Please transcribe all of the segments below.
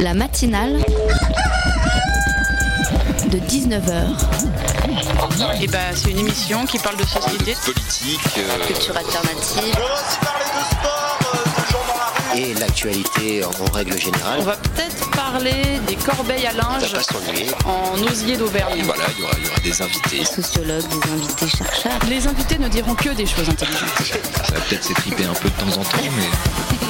La matinale de 19h. Et bah, c'est une émission qui parle de société, politique, euh, Culture alternative. On va aussi parler de sport, euh, de gens dans la rue. et l'actualité en, en règle générale. On va peut-être parler des corbeilles à linge pas en osier d'Auvergne. Voilà, il y aura, il y aura des invités. Sociologues, des invités chercheurs. Les invités ne diront que des choses intelligentes. Ça va peut-être s'étriper un peu de temps en temps, mais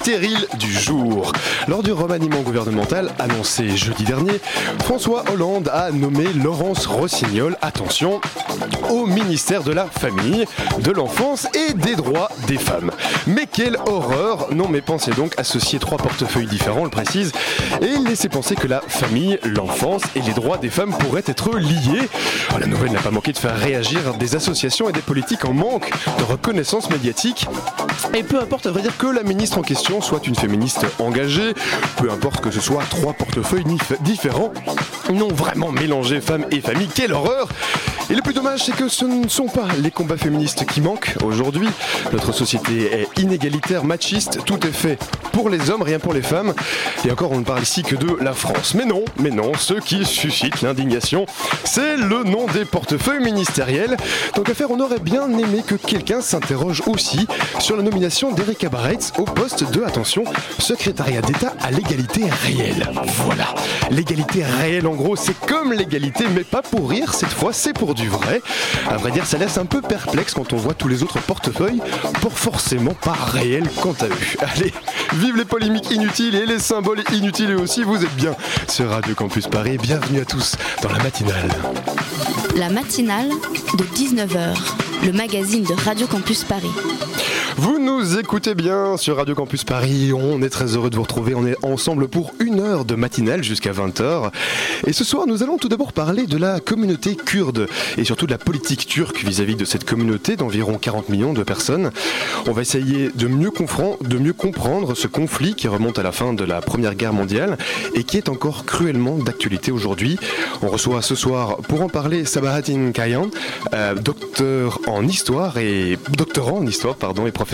stérile du jour. Lors du remaniement gouvernemental annoncé jeudi dernier, François Hollande a nommé Laurence Rossignol, attention, au ministère de la Famille, de l'Enfance et des Droits des Femmes. Mais quelle horreur Non mais pensez donc associer trois portefeuilles différents, on le précise, et laisser penser que la famille, l'enfance et les droits des femmes pourraient être liés. Oh, la nouvelle n'a pas manqué de faire réagir des associations et des politiques en manque de reconnaissance médiatique. Et peu importe à vrai dire que la ministre en question soit une féministe engagée, peu importe que ce soit trois portefeuilles différents, non vraiment mélangés femmes et famille, quelle horreur Et le plus dommage c'est que ce ne sont pas les combats féministes qui manquent aujourd'hui. Notre société est inégalitaire, machiste, tout est fait pour les hommes, rien pour les femmes. Et encore on ne parle ici que de la France. Mais non, mais non, ce qui suscite l'indignation, c'est le nom des portefeuilles ministériels. Donc à faire, on aurait bien aimé que quelqu'un s'interroge aussi sur la nomination d'Erika Barretz au poste de, attention, secrétariat d'État à l'égalité réelle. Voilà. L'égalité réelle, en gros, c'est comme l'égalité, mais pas pour rire, cette fois, c'est pour vrai. À vrai dire, ça laisse un peu perplexe quand on voit tous les autres portefeuilles, pour forcément pas réels quant à eux. Allez, vive les polémiques inutiles et les symboles inutiles aussi, vous êtes bien sur Radio Campus Paris. Bienvenue à tous dans la matinale. La matinale de 19h, le magazine de Radio Campus Paris. Vous nous écoutez bien sur Radio Campus Paris, on est très heureux de vous retrouver, on est ensemble pour une heure de matinale jusqu'à 20h. Et ce soir nous allons tout d'abord parler de la communauté kurde et surtout de la politique turque vis-à-vis de cette communauté d'environ 40 millions de personnes. On va essayer de mieux, comprendre ce conflit qui remonte à la fin de la Première Guerre mondiale et qui est encore cruellement d'actualité aujourd'hui. On reçoit ce soir pour en parler Sabahattin Kayan, euh, docteur en histoire et doctorant en histoire pardon et professeur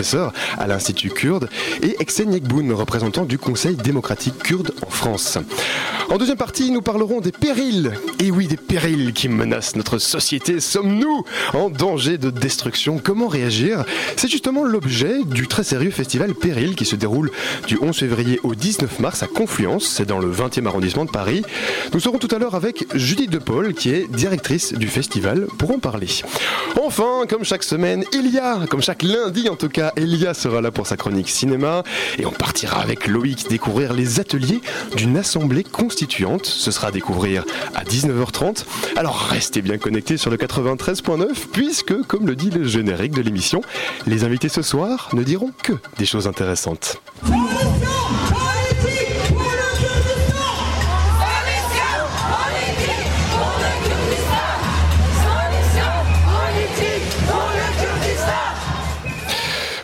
à l'Institut kurde et Eksen Yekboun, représentant du Conseil démocratique kurde en France. En deuxième partie, nous parlerons des périls. Et oui, des périls qui menacent notre société. Sommes-nous en danger de destruction? Comment réagir? C'est justement l'objet du très sérieux festival Péril qui se déroule du 11 février au 19 mars à Confluence, c'est dans le 20e arrondissement de Paris. Nous serons tout à l'heure avec Judith De Paul, qui est directrice du festival, pour en parler. Enfin, comme chaque semaine, il y a, comme chaque lundi en tout cas, Elia sera là pour sa chronique cinéma et on partira avec Loïc découvrir les ateliers d'une assemblée constituante. Ce sera à découvrir à 19h30. Alors restez bien connectés sur le 93.9 puisque, comme le dit le générique de l'émission, les invités ce soir ne diront que des choses intéressantes.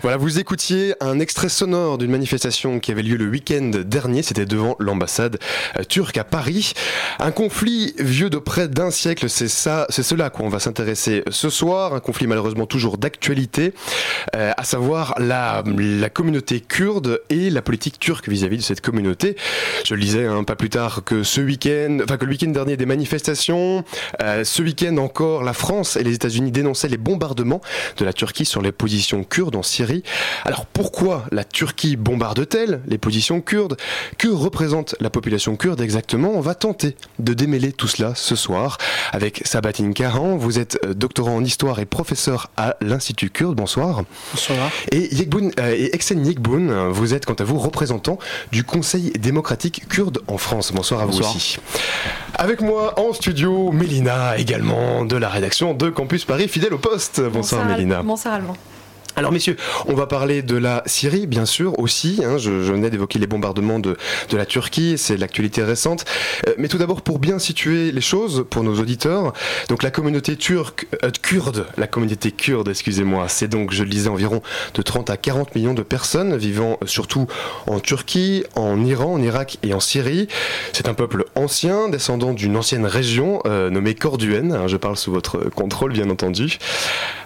Voilà, vous écoutiez un extrait sonore d'une manifestation qui avait lieu le week-end dernier, c'était devant l'ambassade euh, turque à Paris. Un conflit vieux de près d'un siècle, c'est ça, c'est cela à quoi on va s'intéresser ce soir, un conflit malheureusement toujours d'actualité, euh, à savoir la, la communauté kurde et la politique turque vis-à-vis de cette communauté. Je le disais hein, pas plus tard que ce week-end, enfin que le week-end dernier des manifestations, euh, ce week-end encore la France et les États-Unis dénonçaient les bombardements de la Turquie sur les positions kurdes en Syrie. Alors pourquoi la Turquie bombarde-t-elle les positions kurdes? Que représente la population kurde exactement? On va tenter de démêler tout cela ce soir avec Sabatin Kahan. Vous êtes euh, doctorant en histoire et professeur à l'Institut kurde. Bonsoir. Bonsoir. Et, Yekboun, euh, et Eksen Yekboun, vous êtes quant à vous représentant du Conseil démocratique kurde en France. Bonsoir à vous Bonsoir. aussi. Avec moi en studio, Mélina également de la rédaction de Campus Paris, fidèle au poste. Bonsoir, Mélina. Bonsoir Alban. Alors messieurs, on va parler de la Syrie, bien sûr, aussi. Hein. je, venais d'évoquer les bombardements de, de la Turquie, c'est l'actualité récente. Euh, mais tout d'abord, pour bien situer les choses pour nos auditeurs, donc la communauté turque, euh, kurde, la communauté kurde, excusez-moi, c'est donc, je le disais, environ de 30 à 40 millions de personnes vivant euh, surtout en Turquie, en Iran, en Irak et en Syrie. C'est un peuple ancien, descendant d'une ancienne région nommée Corduène. Hein, je parle sous votre contrôle, bien entendu.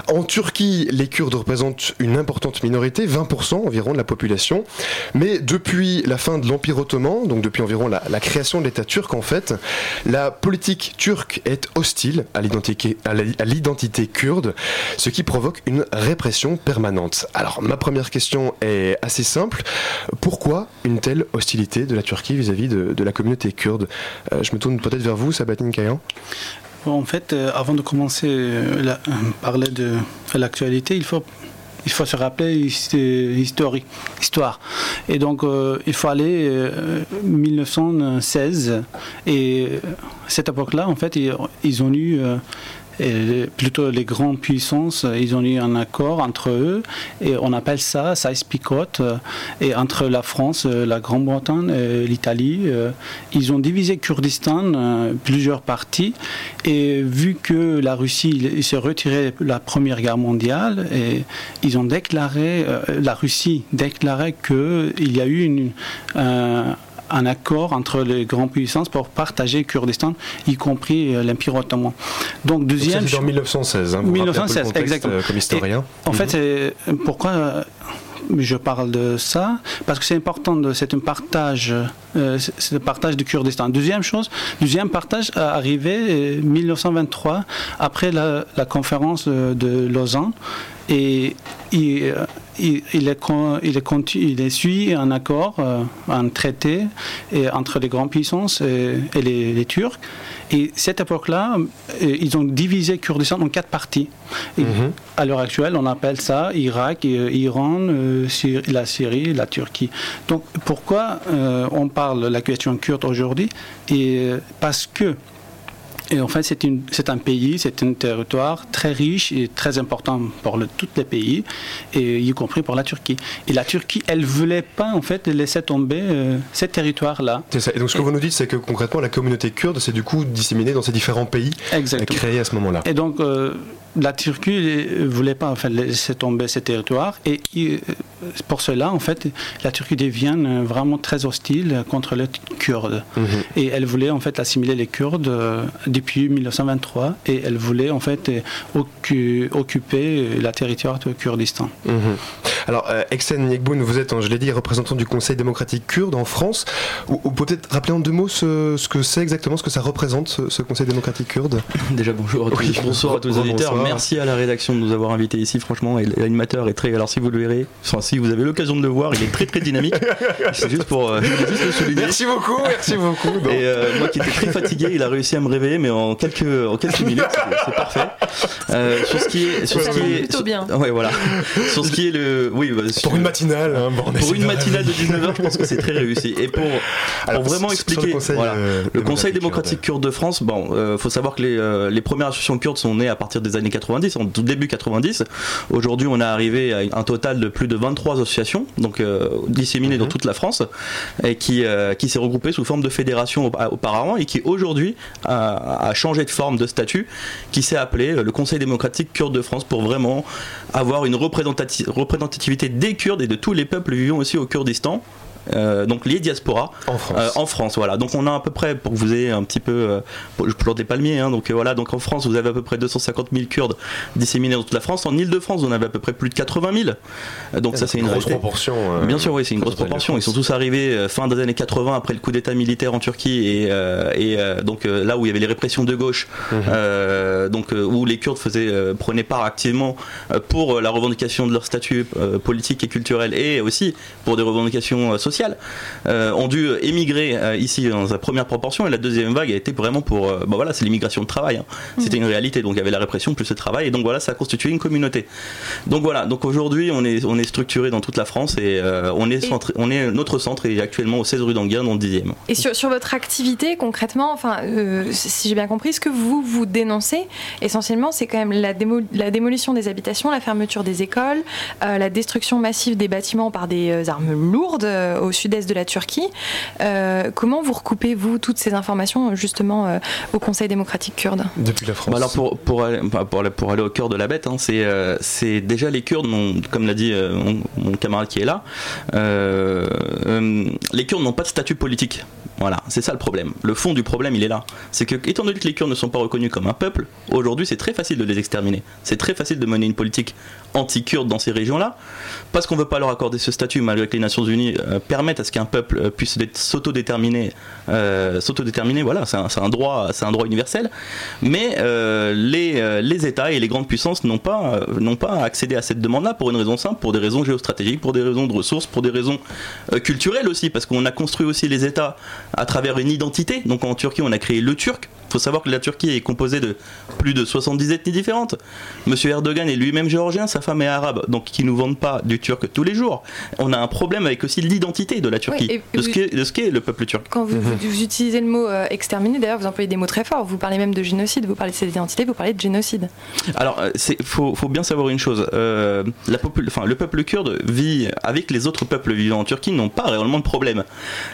En Turquie, les Kurdes représentent une importante minorité, 20% environ de la population. Mais depuis la fin de l'Empire ottoman, donc depuis environ la, création de l'État turc en fait, la politique turque est hostile à l'identité kurde, ce qui provoque une répression permanente. Alors ma première question est assez simple. Pourquoi une telle hostilité de la Turquie vis-à-vis de, la communauté kurde? Euh, Je me tourne peut-être vers vous, Sabatine Kayan. En fait, euh, avant de commencer à euh, parler de l'actualité, il faut il faut se rappeler historique, histoire. Et donc, euh, il faut aller 1916. Euh, et cette époque-là, en fait, ils, ont eu euh, et plutôt les grandes puissances, ils ont eu un accord entre eux et on appelle ça ça picote. Et entre la France, la Grande-Bretagne et l'Italie, euh, ils ont divisé Kurdistan euh, plusieurs parties. Et vu que la Russie s'est retirée de la Première Guerre mondiale, et ils ont déclaré, euh, la Russie déclarait qu'il y a eu une, un accord entre les grandes puissances pour partager Kurdistan, y compris euh, l'Empire ottoman. Donc deuxième. C'est en 1916. Hein, 1916, exactement. Euh, comme historien. en fait, mhm. pourquoi euh, je parle de ça? Parce que c'est important, c'est un partage, c'est le partage du Kurdistan. Deuxième chose, deuxième partage est arrivé en 1923 après la, la conférence de Lausanne et il, il, il, est, il, est, il est suivi un accord, euh, un traité et, entre les grandes puissances et, les, Turcs. Et cette époque-là, euh, ils ont divisé Kurdistan en quatre parties. Mhm. À l'heure actuelle, on appelle ça Irak, euh, Iran, la Syrie, la Turquie. Donc pourquoi on parle de la question kurde aujourd'hui? Parce que et en fait, c'est un pays, c'est un territoire très riche et très important pour le, tous les pays, et y compris pour la Turquie. Et la Turquie, elle ne voulait pas en fait laisser tomber euh, ces territoires-là. C'est ça. Et donc ce que vous nous dites, c'est que concrètement, la communauté kurde s'est du coup disséminée dans ces différents pays Exactement. créés à ce moment-là. Et donc, euh, la Turquie ne voulait pas en fait, laisser tomber ces territoires et euh, pour cela, en fait, la Turquie devient euh, vraiment très hostile contre les Kurdes. Mhm. Et elle voulait en fait assimiler les Kurdes euh, depuis 1923 et elle voulait en fait occuper la territoire de Kurdistan. Mhm. Alors, Exen Yekboun, vous êtes, hein, je l'ai dit, représentant du Conseil démocratique kurde en France. Ou, peut-être rappeler en deux mots ce, que c'est exactement, ce que ça représente, ce, Conseil démocratique kurde? Déjà, bonjour à tous, bonsoir à tous les auditeurs merci à la rédaction de nous avoir invités ici. Franchement, l'animateur est très. Alors, si vous le verrez, si vous avez l'occasion de le voir, il est très très dynamique. C'est juste pour euh, le souligner. Merci beaucoup, merci beaucoup. Et euh, moi qui étais très fatigué, il a réussi à me réveiller, mais en quelques, en quelques minutes, c'est parfait. Euh, sur ce qui est. Sur ce qui est plutôt bien. Ouais, voilà. Sur ce qui est le. Oui, bah, pour une matinale. Hein, pour une matinale de 19h, je pense que c'est très réussi. Et pour, pour vraiment expliquer. Le Conseil, voilà, le conseil démocratique kurde de France, bon, faut savoir que les, les premières associations kurdes sont nées à partir des années 90, en tout début 90. Aujourd'hui, on est arrivé à un total de plus de 23 associations, donc euh, disséminées dans mhm. toute la France, et qui, euh, qui s'est regroupée sous forme de fédération auparavant et qui aujourd'hui a, a, changé de forme, de statut, qui s'est appelé le Conseil démocratique kurde de France pour vraiment avoir une représentativité des Kurdes et de tous les peuples vivant aussi au Kurdistan euh, donc les diasporas en France. Euh, en France. voilà. Donc on a à peu près, pour que vous ayez un petit peu, euh, je plante des palmiers, hein, donc voilà. Donc en France, vous avez à peu près 250 000 Kurdes disséminés dans toute la France. En Ile-de-France, on avait à peu près plus de 80 000. Donc ça, c'est une grosse proportion. Bien sûr, oui, c'est une grosse proportion. Ils sont tous arrivés fin des années 80 après le coup d'État militaire en Turquie et, et donc là où il y avait les répressions de gauche, mhm. donc où les Kurdes faisaient, prenaient part activement pour la revendication de leur statut politique et culturel et aussi pour des revendications sociales sociales, ont dû émigrer ici dans sa première proportion et la deuxième vague a été vraiment pour, bah voilà, c'est l'immigration de travail. Hein. Mm. C'était une réalité, donc il y avait la répression plus le travail et donc voilà, ça a constitué une communauté. Donc voilà, donc aujourd'hui on est, on est structuré dans toute la France et on est centré, on est notre centre est actuellement au 16 rue d'Anguin dans le 10e. Et sur, sur votre activité concrètement, enfin si j'ai bien compris, ce que vous vous dénoncez essentiellement, c'est quand même la, la, démolition des habitations, la fermeture des écoles, euh, la destruction massive des bâtiments par des euh, armes lourdes euh, au sud-est de la Turquie. comment vous recoupez-vous toutes ces informations justement au Conseil démocratique kurde Depuis la France. Bah alors pour, pour, aller, pour, aller, pour aller au cœur de la bête, hein, c'est déjà les Kurdes, comme l'a dit mon, mon, camarade qui est là, les Kurdes n'ont pas de statut politique. Voilà, c'est ça le problème. Le fond du problème, il est là. C'est que, étant donné que les Kurdes ne sont pas reconnus comme un peuple, aujourd'hui, c'est très facile de les exterminer. C'est très facile de mener une politique anti-kurde dans ces régions-là, parce qu'on ne veut pas leur accorder ce statut, malgré que les Nations Unies euh, permettent à ce qu'un peuple euh, puisse s'autodéterminer. Euh, voilà, c'est un, droit, un droit universel. Mais les, les États et les grandes puissances n'ont pas, n'ont pas accédé à cette demande-là pour une raison simple, pour des raisons géostratégiques, pour des raisons de ressources, pour des raisons culturelles aussi, parce qu'on a construit aussi les États à travers une identité. Donc en Turquie, on a créé le turc. Il faut savoir que la Turquie est composée de plus de 70 ethnies différentes. Monsieur Erdogan est lui-même géorgien, sa femme est arabe, donc qui nous vendent pas du turc tous les jours. On a un problème avec aussi l'identité de la Turquie, de, ce qu'est, de ce qu'est le peuple turc. Quand vous, utilisez le mot euh, exterminer, d'ailleurs, vous employez des mots très forts. Vous parlez même de génocide, vous parlez de cette identité, vous parlez de génocide. Alors, il euh, faut, faut, bien savoir une chose. Euh, la le peuple kurde vit avec les autres peuples vivant en Turquie n'ont pas réellement de problème.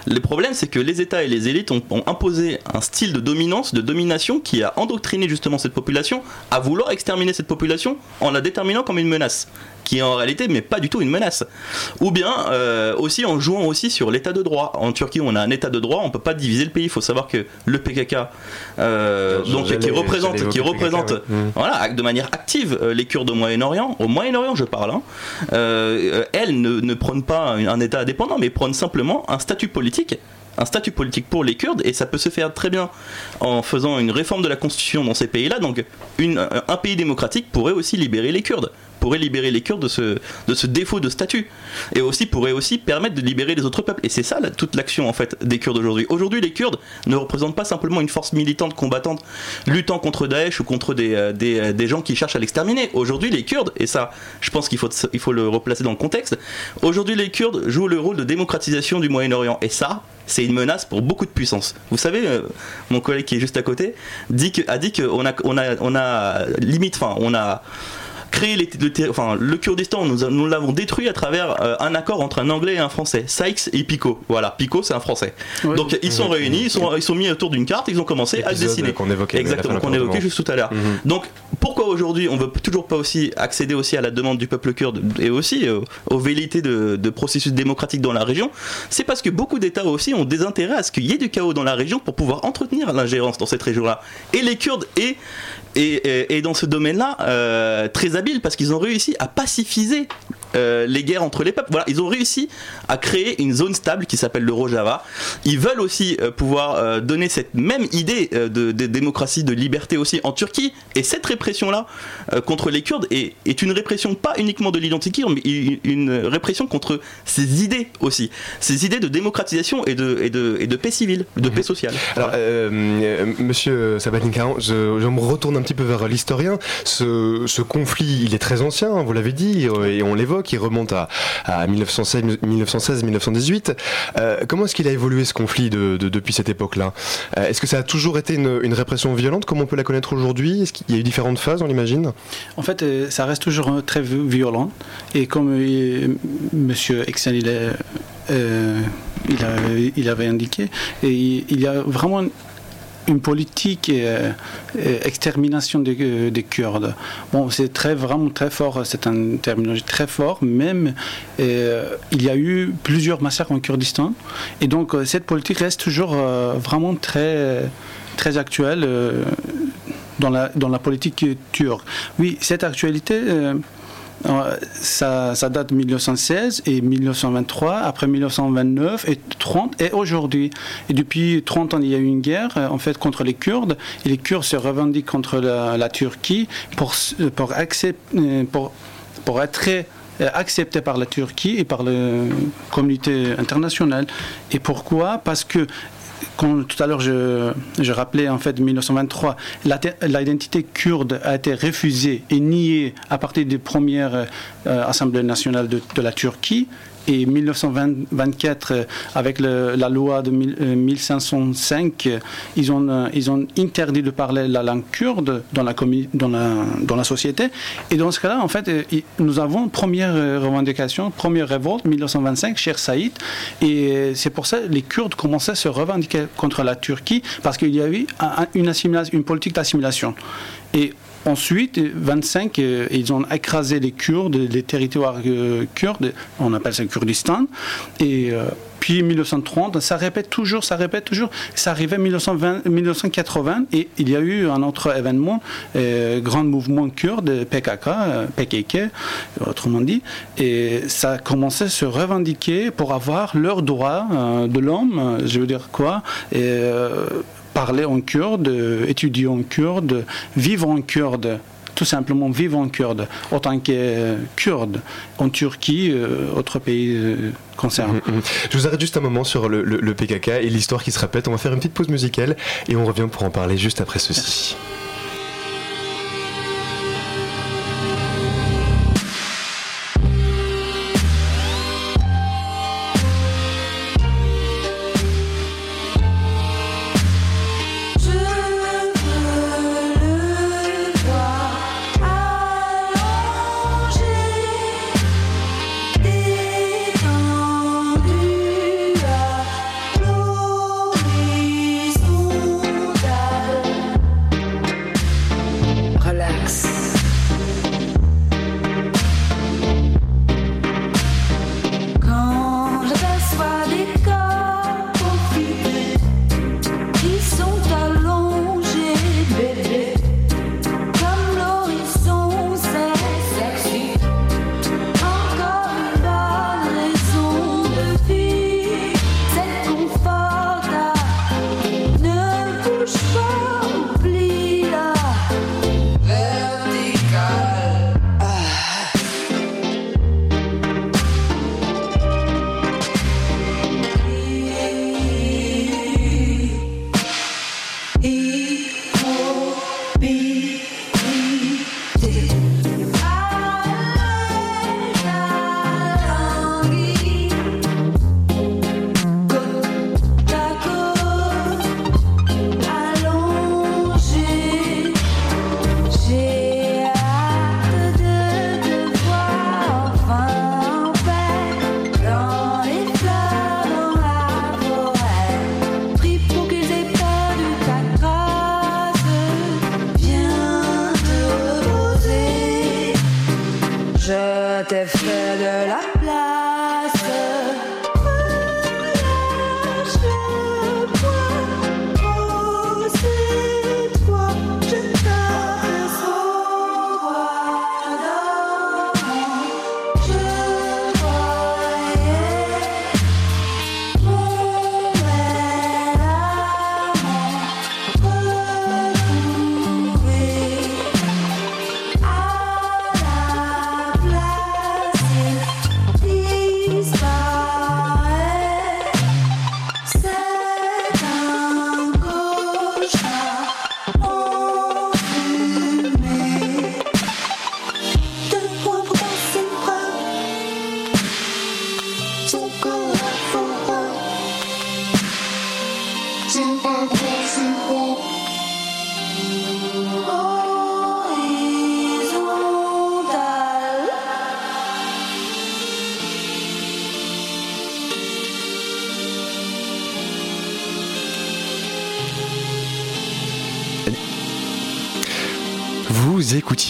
Le problème, c'est que les États et les élites ont, imposé un style de dominance, de domination qui a endoctriné justement cette population à vouloir exterminer cette population en la déterminant comme une menace qui est en réalité mais pas du tout une menace. Ou bien euh, aussi en jouant aussi sur l'état de droit. En Turquie, on a un état de droit, on peut pas diviser le pays. Il faut savoir que le PKK, euh, donc qui représente, qui représente, mmh. voilà, de manière active euh, les Kurdes au Moyen-Orient. Au Moyen-Orient, je parle. Hein, elles ne, ne prônent pas un, un État indépendant, mais prônent simplement un statut politique un statut politique pour les Kurdes et ça peut se faire très bien en faisant une réforme de la constitution dans ces pays-là. Donc un pays démocratique pourrait aussi libérer les Kurdes pourrait libérer les Kurdes de ce, de ce défaut de statut et aussi pourrait aussi permettre de libérer les autres peuples. Et c'est ça toute l'action en fait des Kurdes aujourd'hui. Aujourd'hui, les Kurdes ne représentent pas simplement une force militante combattante luttant contre Daesh ou contre des, euh, euh, des, gens qui cherchent à l'exterminer. Aujourd'hui, les Kurdes, et ça, je pense qu'il faut, il faut le replacer dans le contexte, aujourd'hui, les Kurdes jouent le rôle de démocratisation du Moyen-Orient. Et ça, c'est une menace pour beaucoup de puissances. Vous savez, euh, mon collègue qui est juste à côté dit que, a dit qu'on on a, on a limite, enfin, on a créé le, enfin, le Kurdistan, nous, nous l'avons détruit à travers euh, un accord entre un Anglais et un Français, Sykes et Picot. Voilà, Picot c'est un Français. Donc ils sont réunis, ils sont, ils sont mis autour d'une carte, ils ont commencé à dessiner. Qu'on évoquait Exactement, qu'on évoquait juste tout à l'heure. Mhm. Donc pourquoi aujourd'hui on veut toujours pas aussi accéder aussi à la demande du peuple kurde et aussi euh, aux velléités de, de, processus démocratique dans la région? C'est parce que beaucoup d'États aussi ont des intérêts à ce qu'il y ait du chaos dans la région pour pouvoir entretenir l'ingérence dans cette région-là. Et les Kurdes et et, dans ce domaine-là, euh, très parce qu'ils ont réussi à pacifiser euh, les guerres entre les peuples. Voilà, ils ont réussi à créer une zone stable qui s'appelle le Rojava. Ils veulent aussi euh, pouvoir euh, donner cette même idée de, démocratie, de liberté aussi en Turquie. Et cette répression-là contre les Kurdes est, est, une répression pas uniquement de l'identité mais une répression contre ces idées aussi. Ces idées de démocratisation et de, et de, et de paix civile, de paix sociale. Alors, monsieur Sabatin je, je, me retourne un petit peu vers l'historien. Ce, ce conflit, il est très ancien, vous l'avez dit, et on l'évoque qui remonte à, 1916-1918. Euh, comment est-ce qu'il a évolué ce conflit depuis cette époque-là? Euh, Est-ce que ça a toujours été une, répression violente comme on peut la connaître aujourd'hui? Est-ce qu'il y a eu différentes phases, on l'imagine? En fait, euh, ça reste toujours très violent. Et comme Monsieur Exen, il, avait indiqué, il y a vraiment une politique euh, euh, extermination des, euh, des, Kurdes. Bon, c'est très vraiment très fort, c'est une terminologie très fort. Même il y a eu plusieurs massacres en Kurdistan, et donc cette politique reste toujours vraiment très très actuelle dans la dans la politique turque. Oui, cette actualité ça, date de 1916 et 1923, après 1929 et 30 et aujourd'hui. Et depuis 30 ans, il y a eu une guerre en fait contre les Kurdes et les Kurdes se revendiquent contre la, Turquie pour, pour, pour, pour être très accepté par la Turquie et par la communauté internationale. Et pourquoi? Parce que quand tout à l'heure je, rappelais en fait 1923, l'identité kurde a été refusée et niée à partir des premières euh, assemblées nationales de, la Turquie et 1924, euh, avec la loi de 1505, euh, ils ont, euh, ils ont interdit de parler la langue kurde dans la société. Et dans ce cas-là, en fait, nous avons première revendication, première révolte, 1925, cher Saïd. Et c'est pour ça que les Kurdes commençaient à se revendiquer contre la Turquie, parce qu'il y a eu une, assimilation, une politique d'assimilation. Et Ensuite, 25, euh, ils ont écrasé les Kurdes, les territoires euh, kurdes, on appelle ça Kurdistan. Et euh, puis 1930, ça répète toujours, ça répète toujours. Ça arrivait en 1980 et il y a eu un autre événement, grand mouvement kurde, PKK, PKK, autrement dit, et ça a commencé à se revendiquer pour avoir leurs droits de l'homme, je veux dire quoi, parler en kurde, étudier en kurde, vivre en kurde tout simplement vivre en kurde, autant que kurde en Turquie, euh, autre pays euh, concerné. Mmh, mmh. Je vous arrête juste un moment sur le, PKK et l'histoire qui se répète. On va faire une petite pause musicale et on revient pour en parler juste après ceci.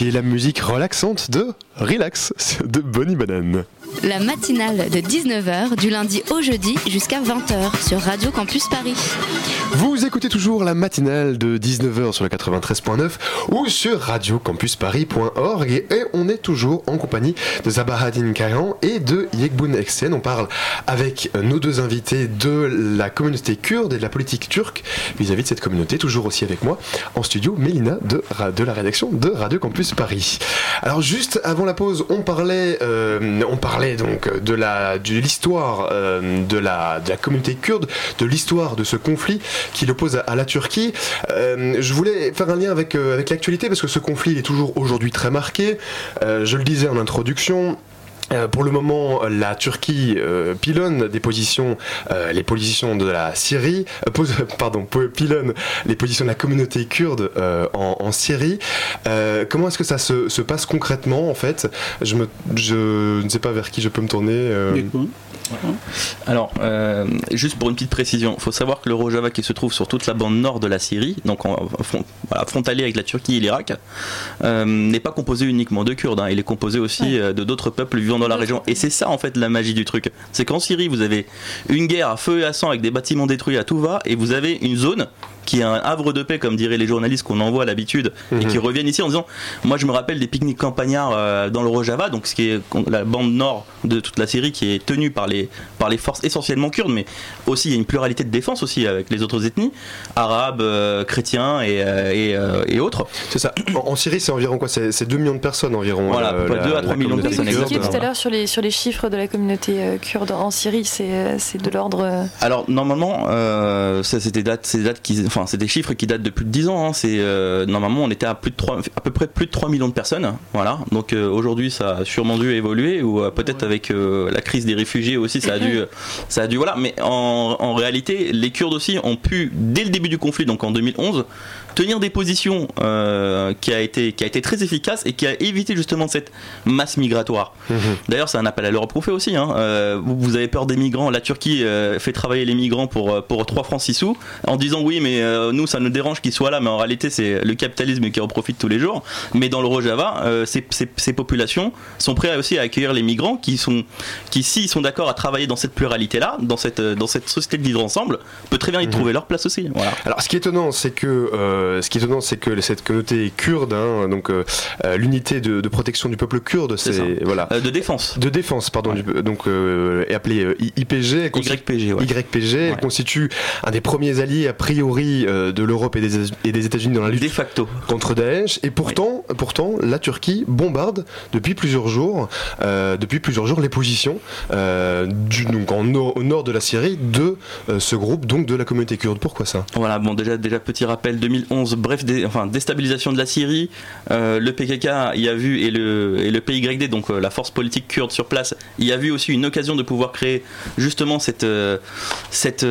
Écoutiez la musique relaxante de Relax de Bonnie Banane. La matinale de 19h du lundi au jeudi jusqu'à 20h sur Radio Campus Paris. Vous écoutez toujours la matinale de 19h sur le 93.9 ou sur radiocampusparis.org et on est toujours en compagnie de Zabahadine Kayan et de Yekboun Eksen. On parle avec nos deux invités de la communauté kurde et de la politique turque vis-à-vis de cette communauté. Toujours aussi avec moi en studio, Mélina de, de la rédaction de Radio Campus Paris. Alors juste avant la pause, on parlait, euh, on parlait donc de la de l'histoire euh, de, la, de communauté kurde, de l'histoire de ce conflit qui l'oppose à, la Turquie. Euh, je voulais faire un lien avec l'actualité parce que ce conflit est toujours aujourd'hui très marqué. je le disais en introduction, euh, pour le moment, la Turquie euh, pilonne des positions, euh, les positions de la Syrie, pardon, pilonne les positions de la communauté kurde en, Syrie. comment est-ce que ça se, passe concrètement en fait? Je, me, je ne sais pas vers qui je peux me tourner. Alors, juste pour une petite précision, il faut savoir que le Rojava qui se trouve sur toute la bande nord de la Syrie, donc en, frontalier avec la Turquie et l'Irak, n'est pas composé uniquement de Kurdes. Hein. il est composé aussi de d'autres peuples vivant dans la région. Et c'est ça en fait la magie du truc. C'est qu'en Syrie, vous avez une guerre à feu et à sang avec des bâtiments détruits à tout va, et vous avez une zone qui est un havre de paix, comme diraient les journalistes qu'on envoie à l'habitude, et mhm. qui reviennent ici en disant Moi, je me rappelle des pique-niques campagnards euh, dans le Rojava, donc ce qui est la bande nord de toute la Syrie, qui est tenue par les, par les forces essentiellement kurdes, mais aussi il y a une pluralité de défense aussi avec les autres ethnies, arabes, euh, chrétiens et, euh, et, autres. C'est ça. En, Syrie, c'est environ quoi? C'est 2 millions de personnes environ. Voilà, 2 à 3 millions de personnes. Vous tout à l'heure sur les, sur les chiffres de la communauté kurde en Syrie, c'est de l'ordre. Alors, normalement, ça, c'est des dates, dates qui. Enfin, c'est des chiffres qui datent de plus de 10 ans. Hein. C'est euh, normalement on était à plus de 3, à peu près plus de 3 millions de personnes. Voilà. Donc euh, aujourd'hui ça a sûrement dû évoluer ou euh, peut-être avec la crise des réfugiés aussi ça a dû ça a dû voilà. Mais en, en réalité les Kurdes aussi ont pu dès le début du conflit donc en 2011 tenir des positions euh, qui, a été, qui a été très efficace et qui a évité justement cette masse migratoire. Mhm. D'ailleurs, c'est un appel à l'Europe qu'on fait aussi. Hein. Euh, vous, avez peur des migrants. La Turquie euh, fait travailler les migrants pour, pour 3 francs 6 sous en disant oui, mais nous, ça nous dérange qu'ils soient là, mais en réalité, c'est le capitalisme qui en profite tous les jours. Mais dans le Rojava, ces, ces, populations sont prêtes aussi à accueillir les migrants qui, sont, qui s'ils sont d'accord à travailler dans cette pluralité-là, dans cette, dans cette société de vivre ensemble, peut très bien y mhm. trouver leur place aussi. Voilà. Alors, ce qui est étonnant, c'est que ce qui est étonnant, c'est que cette communauté kurde, hein, donc euh, euh, l'unité de, protection du peuple kurde, c'est voilà de défense. De défense, pardon, donc est appelée IPG. YPG. YPG elle constitue un des premiers alliés a priori de l'Europe et des, États-Unis dans la lutte de facto contre Daesh. Et pourtant, pourtant, la Turquie bombarde depuis plusieurs jours, depuis plusieurs jours les positions du, donc en au nord de la Syrie de ce groupe, donc de la communauté kurde. Pourquoi ça? Voilà, bon déjà déjà petit rappel 2011 bref, enfin, déstabilisation de la Syrie, euh, le PKK y a vu, et le, et le PYD, donc euh, la force politique kurde sur place, y a vu aussi une occasion de pouvoir créer justement cette, euh, cette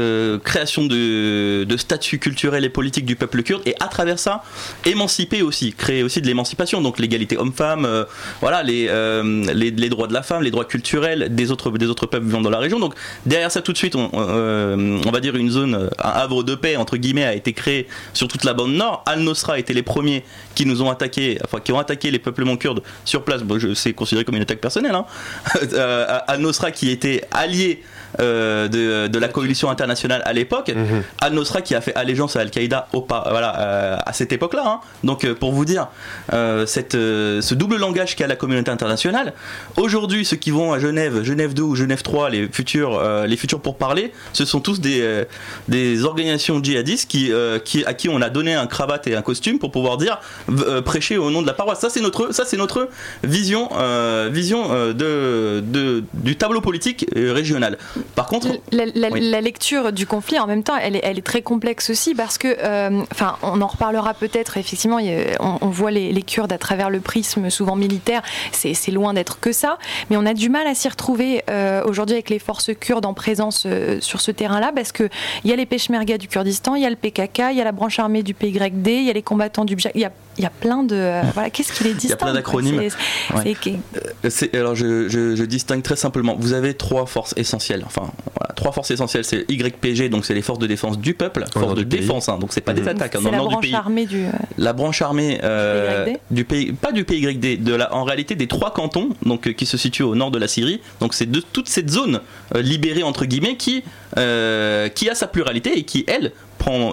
création de, de statut culturel et politique du peuple kurde, et à travers ça, émanciper aussi, créer aussi de l'émancipation, donc l'égalité homme-femme, voilà, les, les, droits de la femme, les droits culturels des autres, des autres peuples vivant dans la région. Donc derrière ça, tout de suite, on, on va dire une zone, un havre de paix, entre guillemets, a été créé sur toute la bande nord. Al-Nosra étaient les premiers qui nous ont attaqué, enfin qui ont attaqué les peuplements kurdes sur place. Bon, c'est considéré comme une attaque personnelle. Hein. Euh, Al-Nosra qui était allié euh, de, de, la coalition internationale à l'époque, mhm. Al-Nosra qui a fait allégeance à Al-Qaïda voilà, euh, à cette époque-là. Hein. Donc pour vous dire, cette, ce double langage qu'a la communauté internationale, aujourd'hui ceux qui vont à Genève, Genève 2 ou Genève 3, les futurs, les futurs pour parler, ce sont tous des, des organisations djihadistes qui, qui, à qui on a donné un cravate et un costume pour pouvoir dire euh, prêcher au nom de la paroisse. Ça c'est notre, ça c'est notre vision, euh, vision euh, de, de, du tableau politique régional. Par contre, la, lecture du conflit en même temps, elle est, elle est très complexe aussi parce que, enfin, on en reparlera peut-être. Effectivement, on, voit les, les, Kurdes à travers le prisme souvent militaire. C'est loin d'être que ça, mais on a du mal à s'y retrouver aujourd'hui avec les forces kurdes en présence sur ce terrain-là parce que il y a les Peshmerga du Kurdistan, il y a le PKK, il y a la branche armée du PYD il y a les combattants du il y a, il y a plein de voilà, qu'est-ce qui les distingue Il y a plein d'acronymes. Alors je, je, distingue très simplement. Vous avez trois forces essentielles. Enfin, voilà, trois forces essentielles. C'est YPG, donc c'est les forces de défense du peuple, forces de défense. Hein, donc c'est pas des attaques. Hein, la branche armée du. La branche armée du pays, pas du PYD, de la, en réalité des trois cantons, donc qui se situent au nord de la Syrie. Donc c'est de toute cette zone libérée entre guillemets qui qui a sa pluralité et qui elle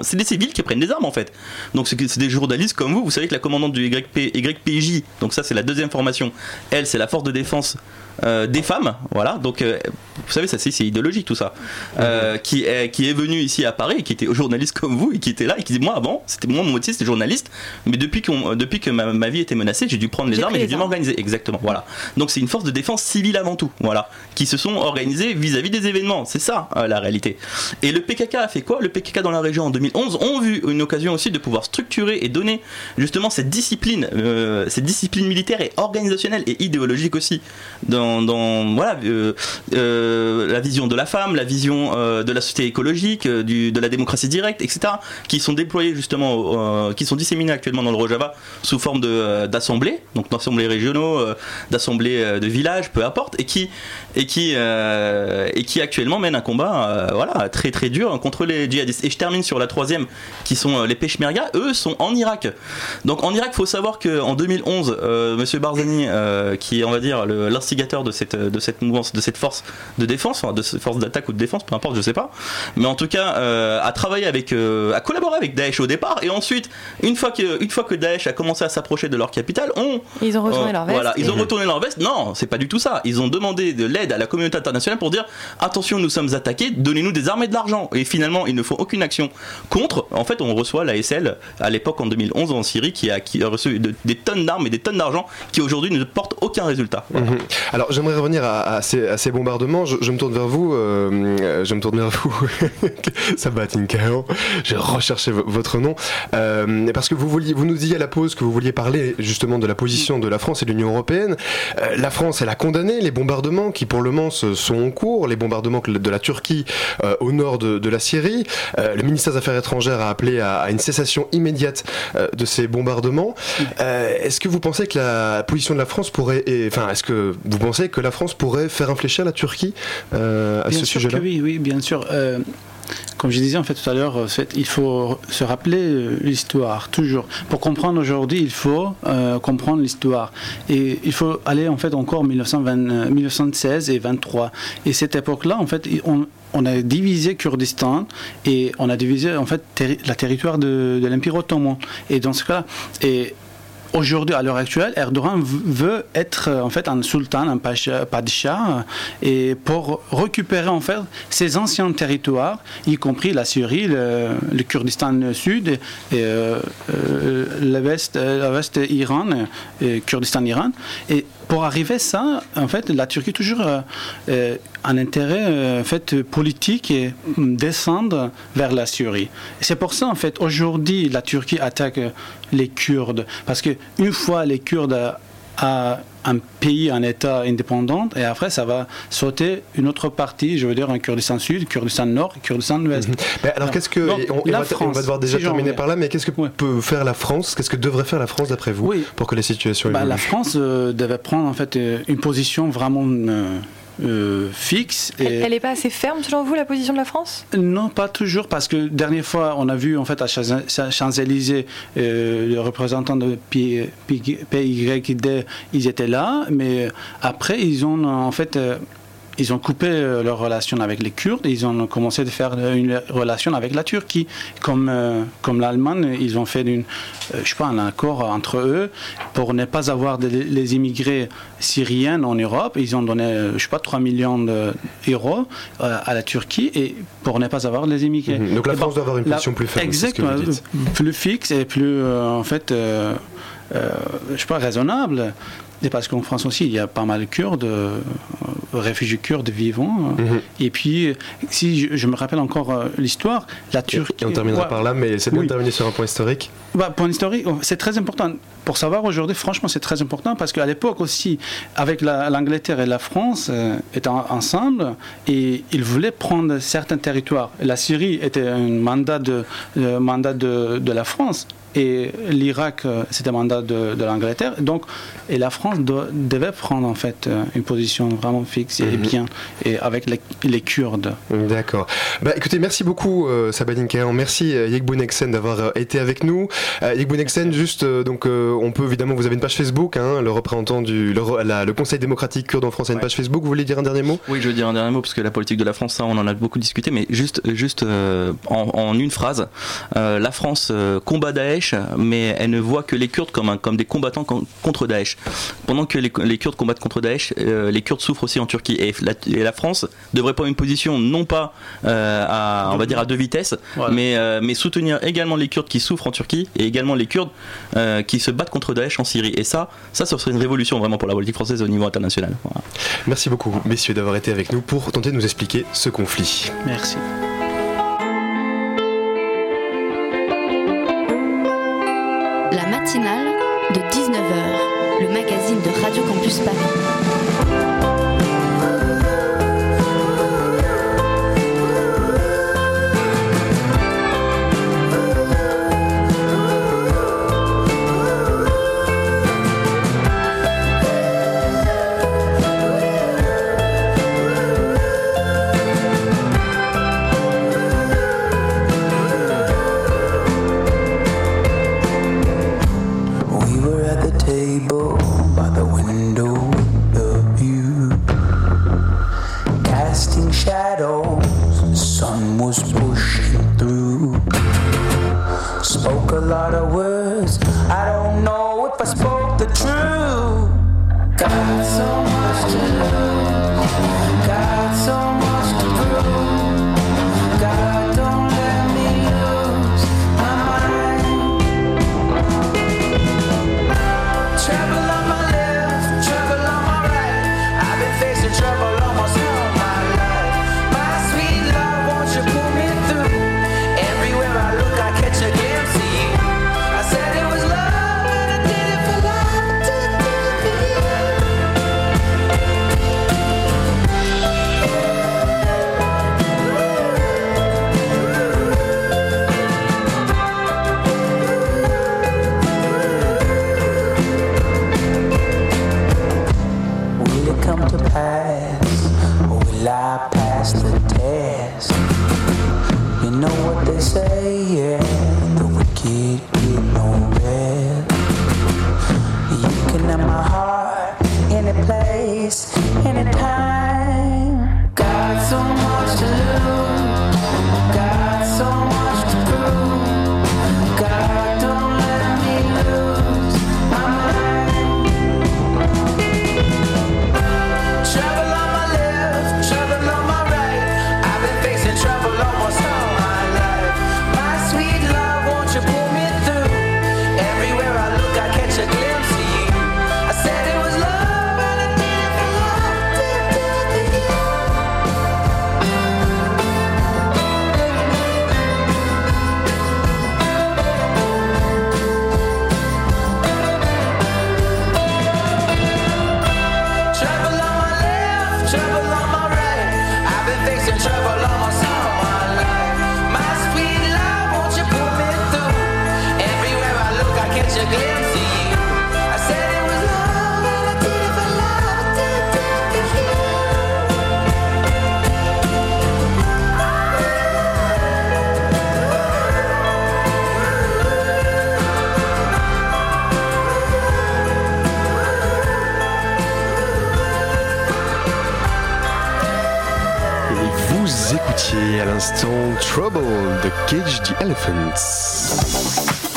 c'est des civils qui prennent des armes en fait. Donc c'est des journalistes comme vous. Vous savez que la commandante du YP, YPJ, donc ça c'est la deuxième formation, elle c'est la force de défense euh, des femmes, voilà. Donc, euh, vous savez, ça c'est idéologique tout ça. Euh, qui est qui est venu ici à Paris, qui était journaliste comme vous et qui était là et qui dit moi avant, c'était moi mon métier c'était journaliste, mais depuis qu'on depuis que ma, vie était menacée, j'ai dû prendre les armes et j'ai dû m'organiser. Exactement, voilà. Donc c'est une force de défense civile avant tout, voilà, qui se sont organisés vis-à-vis des événements. C'est ça la réalité. Et le PKK a fait quoi? Le PKK dans la région en 2011 ont vu une occasion aussi de pouvoir structurer et donner justement cette discipline, cette discipline militaire et organisationnelle et idéologique aussi dans voilà, euh, euh, la vision de la femme, la vision euh, de la société écologique, de la démocratie directe, etc., qui sont déployés justement, qui sont disséminés actuellement dans le Rojava sous forme d'assemblées, donc d'assemblées régionaux, d'assemblées de villages, peu importe, et qui, qui, et qui actuellement mènent un combat voilà, très très dur contre les djihadistes. Et je termine sur la troisième, qui sont les Peshmerga, eux sont en Irak. Donc en Irak, il faut savoir qu'en 2011, Monsieur Barzani, qui est on va dire l'instigateur de cette, de cette mouvance, de cette force de défense, de cette force d'attaque ou de défense, peu importe, je sais pas. Mais en tout cas, euh, à travailler avec, euh, à collaborer avec Daesh au départ, et ensuite, une fois que, une fois que Daesh a commencé à s'approcher de leur capitale, on, ils ont retourné leur veste. Voilà, ils ont retourné leur veste. Non, c'est pas du tout ça. Ils ont demandé de l'aide à la communauté internationale pour dire attention, nous sommes attaqués, donnez-nous des armes et de l'argent. Et finalement, ils ne font aucune action contre. En fait, on reçoit l'ASL à l'époque en 2011 en Syrie qui a, qui a reçu des tonnes d'armes et des tonnes d'argent qui aujourd'hui ne portent aucun résultat. Mhm. Alors j'aimerais revenir à, ces, bombardements. Je, me tourne vers vous. Euh, je me tourne vers vous. Sabatine Kao. J'ai recherché votre nom euh, parce que vous vouliez, vous nous disiez à la pause que vous vouliez parler justement de la position de la France et de l'Union européenne. Euh, la France, elle a condamné les bombardements qui pour le moment sont en cours, les bombardements de la Turquie au nord de, la Syrie. le ministère des Affaires étrangères a appelé à, une cessation immédiate de ces bombardements. est-ce que vous pensez que la position de la France pourrait, enfin, est-ce que vous pensez que la France pourrait faire infléchir la Turquie euh, à ce sujet-là? Oui, oui, bien sûr. Euh, comme je disais en fait tout à l'heure, euh, il faut se rappeler l'histoire toujours. Pour comprendre aujourd'hui, il faut comprendre l'histoire et il faut aller en fait encore 1920, 1916 et 23. Et cette époque-là, en fait, on, a divisé Kurdistan et on a divisé en fait la territoire de, de l'Empire ottoman. Et dans ce cas, et Aujourd'hui, à l'heure actuelle, Erdogan veut être euh, en fait un sultan, un padishah, et pour récupérer en fait ses anciens territoires, y compris la Syrie, le, Kurdistan Sud, et, euh, euh, l'Est, Iran, et Kurdistan-Iran, et pour arriver à ça, en fait, la Turquie toujours euh, euh, un intérêt euh, fait politique et descendre vers la Syrie. C'est pour ça, en fait, aujourd'hui, la Turquie attaque les Kurdes. Parce que une fois les Kurdes à un pays, un État indépendant, et après ça va sauter une autre partie, je veux dire un Kurdistan Sud, Kurdistan Nord, Kurdistan Ouest. Mhm. alors qu'est-ce que on, va, devoir déjà terminer par là, mais qu'est-ce que peut faire la France? Qu'est-ce que devrait faire la France d'après vous pour que les situations bah, La France euh, devait prendre en fait euh, une position vraiment euh, euh, fixe. Et elle n'est pas assez ferme selon vous la position de la France? Non, pas toujours, parce que dernière fois on a vu en fait à Champs-Élysées euh, le représentant de PYD, ils étaient là, mais après ils ont en fait euh, ils ont coupé euh, leur relation avec les Kurdes et ils ont commencé à faire une relation avec la Turquie. Comme, euh, comme l'Allemagne, ils ont fait une, euh, je sais pas, un accord entre eux pour ne pas avoir les immigrés syriens en Europe. Ils ont donné, je sais pas, 3 millions d'euros à la Turquie et pour ne pas avoir les immigrés. Mhm. Donc la France doit avoir une position plus ferme. Exactement, plus fixe et plus, en fait, je sais pas, raisonnable. Et parce qu'en France aussi, il y a pas mal de Kurdes, euh, réfugiés kurdes vivants. Mhm. Et puis, si je, me rappelle encore euh, l'histoire, la Turquie. on terminera par là, mais c'est bien de terminer sur un point historique. Bah, point historique, oh, c'est très important. Pour savoir aujourd'hui, franchement, c'est très important parce qu'à l'époque aussi, avec l'Angleterre et la France euh, étaient ensemble et ils voulaient prendre certains territoires. La Syrie était un mandat de, mandat de, de la France et l'Irak, euh, c'était un mandat de, l'Angleterre. Donc, et la France devait prendre en fait euh, une position vraiment fixe et mhm. bien, et avec les, Kurdes. D'accord. Bah, écoutez, merci beaucoup euh, Sabine Kayan, merci euh, Yekbouneksen d'avoir été avec nous. Yekbouneksen, juste, donc, on peut évidemment, vous avez une page Facebook, hein, le représentant du le, Conseil démocratique kurde en France a une page Facebook. Vous voulez dire un dernier mot? Oui, je veux dire un dernier mot parce que la politique de la France, ça, on en a beaucoup discuté, mais juste, juste en, en, une phrase, la France combat Daesh mais elle ne voit que les Kurdes comme, comme des combattants contre Daesh. Pendant que les, Kurdes combattent contre Daesh, euh, les Kurdes souffrent aussi en Turquie. Et la, France devrait prendre une position non pas euh, à, on va dire à deux vitesses, mais, euh, mais soutenir également les Kurdes qui souffrent en Turquie et également les Kurdes qui se battent contre Daesh en Syrie. Et ça, ça, ce serait une révolution vraiment pour la politique française au niveau international. Merci beaucoup, messieurs, d'avoir été avec nous pour tenter de nous expliquer ce conflit. Merci. Magazine de Radio Campus Paris. house Trouble de Cage the Elephants.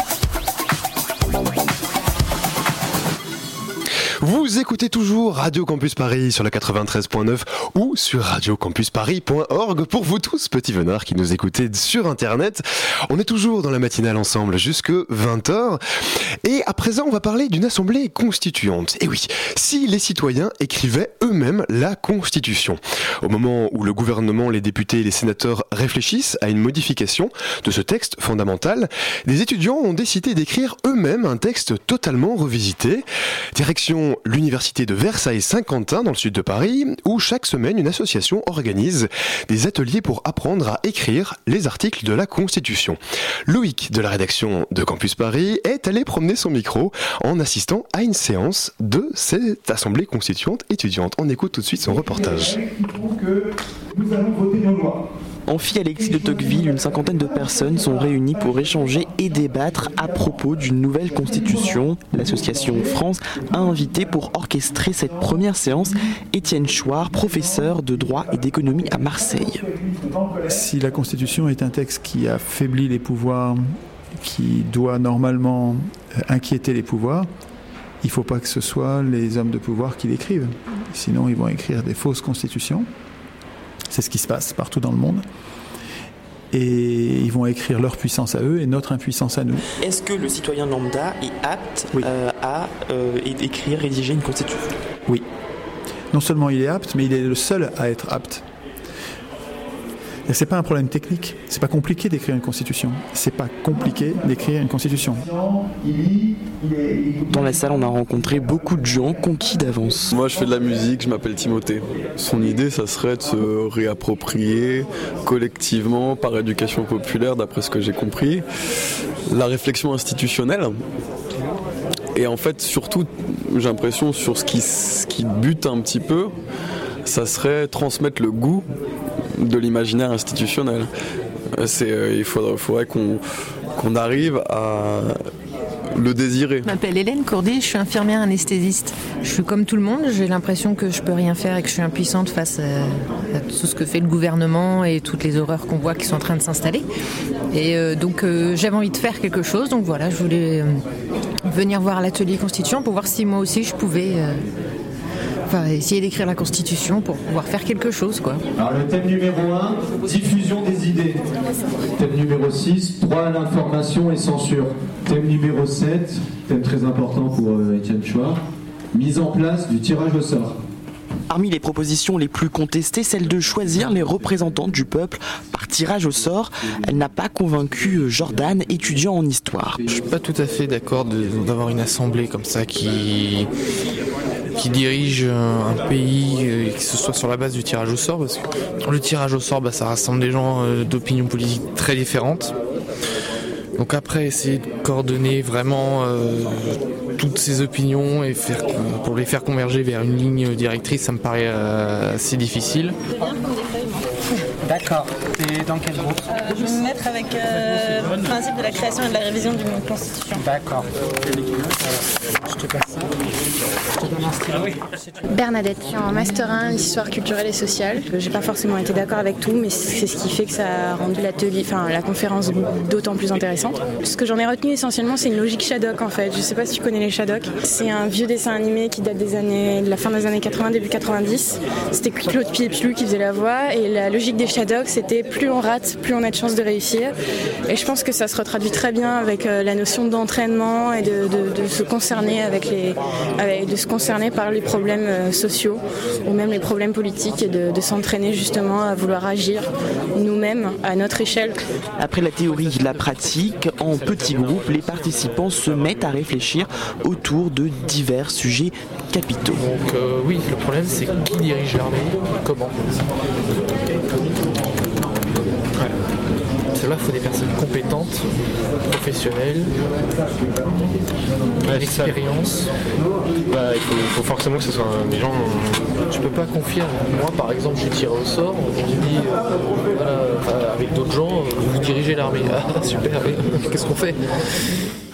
Vous écoutez toujours Radio Campus Paris sur la 93.9 ou sur radiocampusparis.org pour vous tous, petits venards qui nous écoutez sur Internet. On est toujours dans la matinale ensemble jusque 20h. Et à présent, on va parler d'une assemblée constituante. Et oui, si les citoyens écrivaient eux-mêmes la Constitution. Au moment où le gouvernement, les députés et les sénateurs réfléchissent à une modification de ce texte fondamental, des étudiants ont décidé d'écrire eux-mêmes un texte totalement revisité. Direction l'université de Versailles-Saint-Quentin dans le sud de Paris, où chaque semaine une association organise des ateliers pour apprendre à écrire les articles de la Constitution. Loïc de la rédaction de Campus Paris est allé promener son micro en assistant à une séance de cette assemblée constituante étudiante. On écoute tout de suite son reportage. nous allons voter nos lois. Amphi Alexis de Tocqueville, une cinquantaine de personnes sont réunies pour échanger et débattre à propos d'une nouvelle constitution. L'association France a invité pour orchestrer cette première séance Étienne Chouard, professeur de droit et d'économie à Marseille. Si la constitution est un texte qui affaiblit les pouvoirs, qui doit normalement euh, inquiéter les pouvoirs, il ne faut pas que ce soit les hommes de pouvoir qui l'écrivent. Sinon, ils vont écrire des fausses constitutions. C'est ce qui se passe partout dans le monde. Et ils vont écrire leur puissance à eux et notre impuissance à nous. Est-ce que le citoyen lambda est apte euh, à euh, écrire, rédiger une constitution? Oui. Non seulement il est apte, mais il est le seul à être apte. C'est pas un problème technique. C'est pas compliqué d'écrire une constitution. C'est pas compliqué d'écrire une constitution. Dans la salle, on a rencontré beaucoup de gens conquis d'avance. Moi, je fais de la musique. Je m'appelle Timothée. Son idée, ça serait de se réapproprier collectivement par éducation populaire, d'après ce que j'ai compris, la réflexion institutionnelle. Et en fait, surtout, j'ai l'impression sur ce qui, ce qui bute un petit peu, ça serait transmettre le goût de l'imaginaire institutionnel. C'est, euh, il faudrait, faudrait qu'on, qu'on arrive à le désirer. Je m'appelle Hélène Cordet, je suis infirmière anesthésiste. Je suis comme tout le monde, j'ai l'impression que je peux rien faire et que je suis impuissante face à, tout ce que fait le gouvernement et toutes les horreurs qu'on voit qui sont en train de s'installer. Et euh, donc euh, j'avais envie de faire quelque chose, donc voilà, je voulais venir voir l'atelier Constitution pour voir si moi aussi je pouvais essayer d'écrire la Constitution pour pouvoir faire quelque chose. Quoi. Alors le thème numéro 1, diffusion des idées. Thème numéro 6, droit à l'information et censure. Thème numéro 7, thème très important pour euh, Étienne Chouard, mise en place du tirage au sort. Parmi les propositions les plus contestées, celle de choisir les représentants du peuple par tirage au sort. Elle n'a pas convaincu euh, Jordan, étudiant en histoire. Je suis pas tout à fait d'accord d'avoir une assemblée comme ça qui qui dirige un pays, euh, que ce soit sur la base du tirage au sort, parce que le tirage au sort, bah, ça rassemble des gens euh, d'opinions politiques très différentes. Donc après, essayer de coordonner vraiment euh, toutes ces opinions et faire, pour les faire converger vers une ligne directrice, ça me paraît assez difficile. D'accord. Dans quel groupe Je vais me mettre avec le principe de la création et de la révision d'une constitution. D'accord. Je te passe ça. Bernadette, je suis en Master 1 Histoire culturelle et sociale. J'ai pas forcément été d'accord avec tout, mais c'est ce qui fait que ça a rendu l'atelier, enfin la conférence d'autant plus intéressante. Ce que j'en ai retenu essentiellement, c'est une logique Shadok en fait. Je sais pas si tu connais les Shadok. C'est un vieux dessin animé qui date des années, de la fin des années 80, début 90. C'était Claude Pieplu qui faisait la voix et la logique des Shadok, c'était plus on rate, plus on a de chances de réussir. Et je pense que ça se retraduit très bien avec euh, la notion d'entraînement et de, se concerner avec les, avec, de se concerner par les problèmes euh, sociaux ou même les problèmes politiques et de, s'entraîner justement à vouloir agir nous-mêmes à notre échelle. Après la théorie la pratique, en petits groupes, les participants se mettent à réfléchir autour de divers sujets capitaux. Donc euh, oui, le problème c'est qui dirige l'armée, comment? Cela, il faut des personnes compétentes, professionnelles, ouais, l'expérience. Bah, il faut, forcément que ce soit des gens. Tu peux pas confier. Moi, par exemple, je suis tiré au sort. On dit, euh, avec d'autres gens, vous dirigez l'armée. Ah, super, qu'est-ce qu'on fait?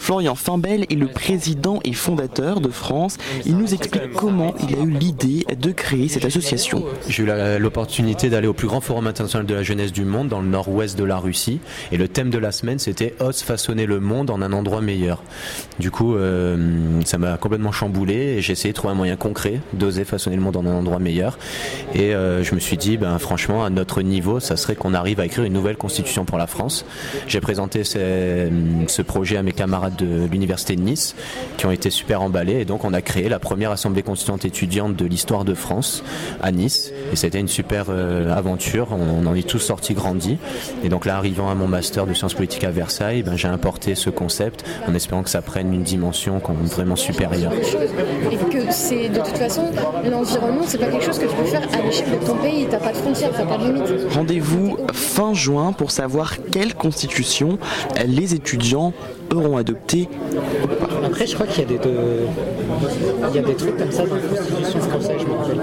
Florian Fimbel est le président et fondateur de France. Il nous explique comment il a eu l'idée de créer cette association. J'ai eu l'opportunité d'aller au plus grand forum international de la jeunesse du monde dans le nord-ouest de la Russie. Et le thème de la semaine, c'était Ose façonner le monde en un endroit meilleur. Du coup, euh, ça m'a complètement chamboulé et j'ai essayé de trouver un moyen concret d'oser façonner le monde en un endroit meilleur. Et euh, je me suis dit, ben, franchement, à notre niveau, ça serait qu'on arrive à écrire une nouvelle constitution pour la France. J'ai présenté ce projet à mes camarades de l'université de Nice qui ont été super emballés et donc on a créé la première assemblée constituante étudiante de l'histoire de France à Nice et c'était une super euh, aventure. On, en est tous sortis grandis et donc là, arrivant à mon master de sciences politiques à Versailles, ben, j'ai importé ce concept en espérant que ça prenne une dimension vraiment supérieure. Et que c'est de toute façon l'environnement, c'est pas quelque chose que tu peux faire à l'échelle de ton pays. T'as pas de frontières, t'as pas de limites. Rendez-vous fin juin pour savoir quelle constitution les étudiants auront adopté. Après, je crois qu'il y a des, il y a des trucs comme ça dans la Constitution française, je me rappelle.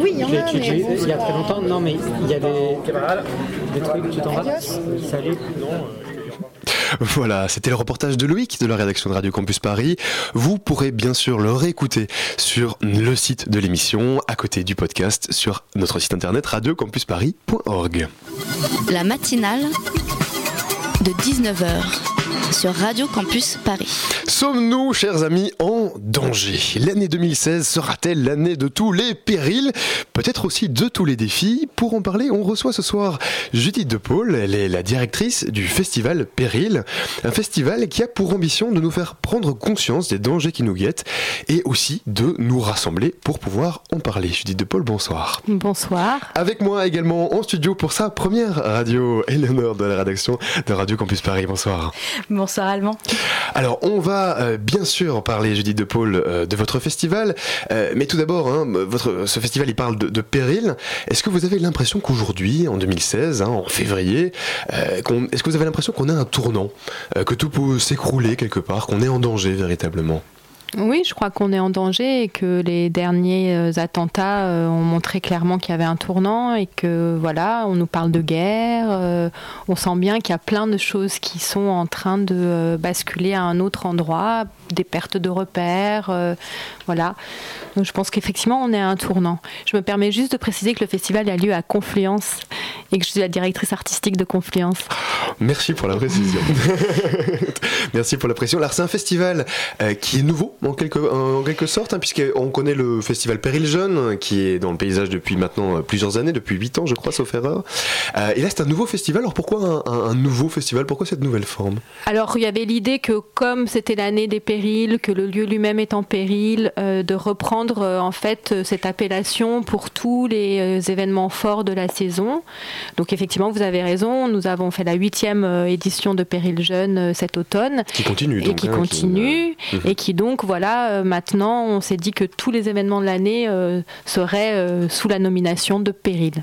Oui, il y en a. étudié il y a très longtemps. Non, mais il y a des, des trucs, tu t'en vas Salut. Voilà, c'était le reportage de Loïc de la rédaction de Radio Campus Paris. Vous pourrez bien sûr le réécouter sur le site de l'émission, à côté du podcast, sur notre site internet radiocampusparis.org. La matinale de 19h sur Radio Campus Paris. Sommes-nous, chers amis, en danger? L'année 2016 sera-t-elle l'année de tous les périls? Peut-être aussi de tous les défis? Pour en parler, on reçoit ce soir Judith De Paul. Elle est la directrice du festival Péril, un festival qui a pour ambition de nous faire prendre conscience des dangers qui nous guettent et aussi de nous rassembler pour pouvoir en parler. Judith De Paul, bonsoir. Bonsoir. Avec moi également en studio pour sa première radio, Eleanor de la rédaction de Radio Campus Paris. Bonsoir. Bonsoir. Alors on va euh, bien sûr parler, Judith de Paul, euh, de votre festival, euh, mais tout d'abord, hein, ce festival il parle de, péril. Est-ce que vous avez l'impression qu'aujourd'hui, en 2016, hein, en février, est-ce que vous avez l'impression qu'on a un tournant, que tout peut s'écrouler quelque part, qu'on est en danger véritablement? Oui, je crois qu'on est en danger et que les derniers euh, attentats euh, ont montré clairement qu'il y avait un tournant et que voilà, on nous parle de guerre. Euh, on sent bien qu'il y a plein de choses qui sont en train de basculer à un autre endroit, des pertes de repères, voilà. Donc je pense qu'effectivement on est à un tournant. Je me permets juste de préciser que le festival a lieu à Confluence et que je suis la directrice artistique de Confluence. Merci pour la précision. Merci pour la précision. Alors c'est un festival qui est nouveau en quelque, en quelque sorte, hein, puisqu'on connaît le festival Péril Jeune, qui est dans le paysage depuis maintenant euh, plusieurs années, depuis 8 ans, je crois, sauf erreur. Euh, et là, c'est un nouveau festival. Alors pourquoi un, nouveau festival? Pourquoi cette nouvelle forme? Alors, il y avait l'idée que, comme c'était l'année des périls, que le lieu lui-même est en péril, euh, de reprendre en fait cette appellation pour tous les événements forts de la saison. Donc, effectivement, vous avez raison. Nous avons fait la huitième édition de Péril Jeune cet automne. Qui continue. et qui hein, continue. Et qui donc voilà, euh, maintenant, on s'est dit que tous les événements de l'année euh, seraient euh, sous la nomination de péril.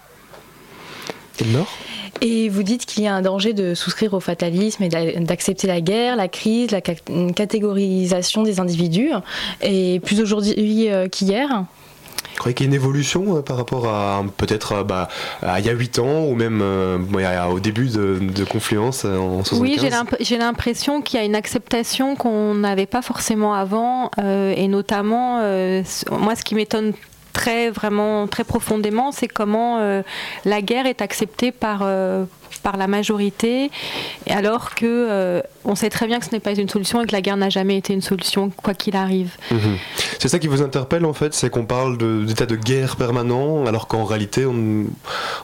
Et vous dites qu'il y a un danger de souscrire au fatalisme et d'accepter la guerre, la crise, la catégorisation des individus, et plus aujourd'hui qu'hier vous croyez qu'il y a une évolution euh, par rapport à peut-être euh, bah, il y a 8 ans ou même euh, au début de, Confluence en 75 Oui, j'ai l'impression qu'il y a une acceptation qu'on n'avait pas forcément avant et notamment, moi ce qui m'étonne très vraiment très profondément, c'est comment la guerre est acceptée par par la majorité, alors que euh, on sait très bien que ce n'est pas une solution et que la guerre n'a jamais été une solution, quoi qu'il arrive. Mhm. C'est ça qui vous interpelle en fait, c'est qu'on parle d'état de, guerre permanent, alors qu'en réalité, on,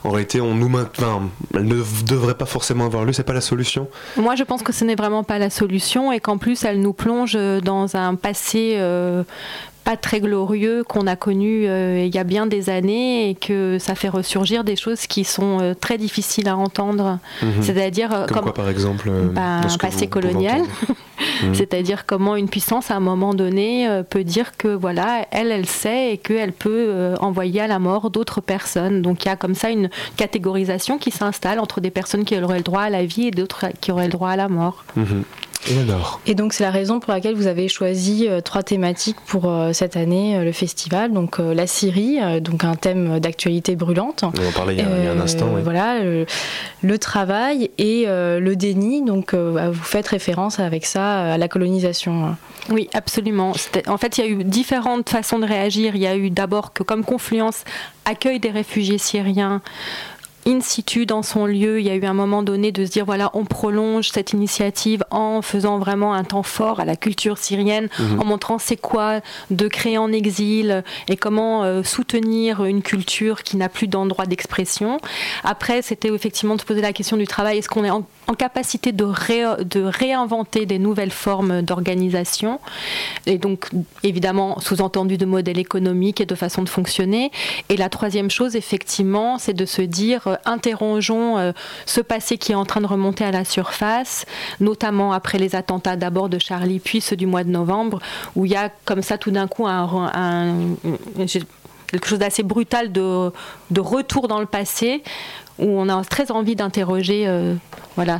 en réalité, on nous maintient. Elle ne devrait pas forcément avoir lieu. C'est pas la solution. Moi, je pense que ce n'est vraiment pas la solution et qu'en plus, elle nous plonge dans un passé euh, pas très glorieux qu'on a connu euh, il y a bien des années et que ça fait ressurgir des choses qui sont euh, très difficiles à entendre. Mhm. C'est-à-dire euh, comme, quoi par exemple bah, un passé colonial. Mhm. C'est-à-dire comment une puissance à un moment donné peut dire que voilà, elle, elle sait et qu'elle peut envoyer à la mort d'autres personnes. Donc il y a comme ça une catégorisation qui s'installe entre des personnes qui auraient le droit à la vie et d'autres qui auraient le droit à la mort. Mhm. Et donc c'est la raison pour laquelle vous avez choisi euh, trois thématiques pour euh, cette année, euh, le festival. Donc la Syrie, donc un thème d'actualité brûlante. On en parlait il y a, il y a un instant. Oui. Voilà, le, travail et le déni. Donc vous faites référence avec ça à la colonisation. Oui, absolument. En fait, il y a eu différentes façons de réagir. Il y a eu d'abord que comme Confluence accueille des réfugiés syriens in situ dans son lieu, il y a eu un moment donné de se dire voilà, on prolonge cette initiative en faisant vraiment un temps fort à la culture syrienne, mmh. en montrant c'est quoi de créer en exil et comment euh, soutenir une culture qui n'a plus d'endroit d'expression. Après, c'était effectivement de se poser la question du travail est-ce qu'on est en, en, capacité de, ré, de réinventer des nouvelles formes d'organisation Et donc, évidemment, sous-entendu de modèles économiques et de façon de fonctionner. Et la troisième chose, effectivement, c'est de se dire euh, interrogeons euh, ce passé qui est en train de remonter à la surface, notamment après les attentats d'abord de Charlie, puis ceux du mois de novembre, où il y a comme ça tout d'un coup quelque chose d'assez brutal de, retour dans le passé, où on a très envie d'interroger euh, voilà,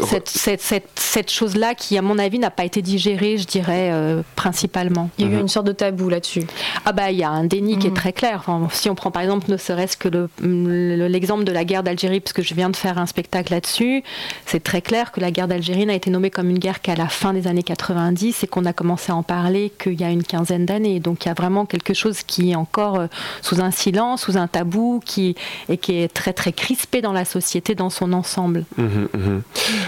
cette, cette, cette, cette chose-là qui, à mon avis, n'a pas été digérée, je dirais, euh, principalement. Il y a eu une sorte de tabou là-dessus. Ah bah, il y a un déni mmh. qui est très clair. Enfin, si on prend par exemple, ne serait-ce que l'exemple le, de la guerre d'Algérie, parce que je viens de faire un spectacle là-dessus, c'est très clair que la guerre d'Algérie n'a été nommée comme une guerre qu'à la fin des années 90 et qu'on a commencé à en parler qu'il y a une quinzaine d'années. Donc il y a vraiment quelque chose qui est encore euh, sous un silence, sous un tabou, qui, et qui est très très crispé dans la société dans son ensemble. Mmh, mmh.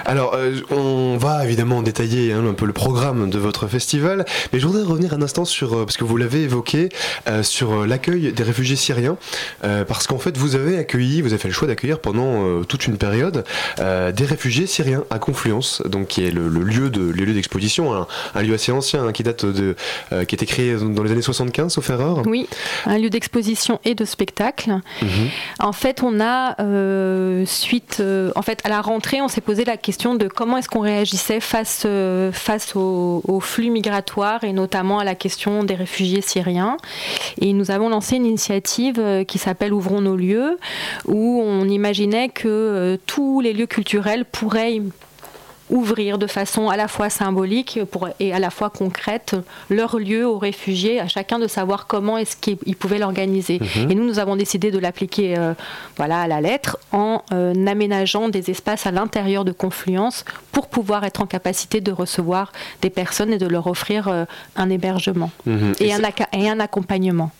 Alors, euh, on va évidemment détailler hein, un peu le programme de votre festival, mais je voudrais revenir un instant sur, euh, parce que vous l'avez évoqué, euh, sur l'accueil des réfugiés syriens, parce qu'en fait, vous avez accueilli, vous avez fait le choix d'accueillir pendant toute une période des réfugiés syriens à Confluence, donc qui est le, le lieu de le lieu d'exposition, un, un, lieu assez ancien, hein, qui date de, qui a été créé dans les années 75, sauf erreur. Oui, un lieu d'exposition et de spectacle. Mmh. En fait, on a suite, en fait, à la rentrée, on s'est posé la question de comment est-ce qu'on réagissait face, euh, face au, au, flux migratoire et notamment à la question des réfugiés syriens. Et nous avons lancé une initiative euh, qui s'appelle Ouvrons nos lieux, où on imaginait que euh, tous les lieux culturels pourraient ouvrir de façon à la fois symbolique pour, et à la fois concrète leur lieu aux réfugiés, à chacun de savoir comment est-ce qu'ils pouvaient l'organiser. Mmh. Et nous, nous avons décidé de l'appliquer euh, voilà, à la lettre en euh, aménageant des espaces à l'intérieur de Confluence pour pouvoir être en capacité de recevoir des personnes et de leur offrir euh, un hébergement mmh. et, et, un, et un accompagnement.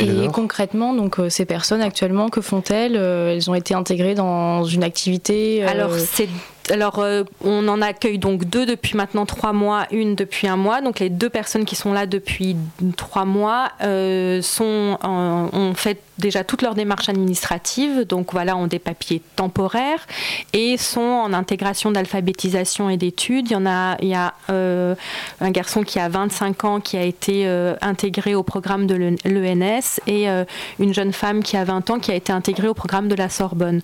Et, et concrètement, donc euh, ces personnes actuellement, que font-elles? Euh, Elles ont été intégrées dans une activité euh... Alors c'est alors, euh, on en accueille donc deux depuis maintenant trois mois, une depuis un mois. Donc, les deux personnes qui sont là depuis trois mois euh, en, ont fait déjà toutes leurs démarches administratives, donc voilà, ont des papiers temporaires et sont en intégration d'alphabétisation et d'études. Il y en a, il y a euh, un garçon qui a 25 ans qui a été euh, intégré au programme de l'ENS et euh, une jeune femme qui a 20 ans qui a été intégrée au programme de la Sorbonne.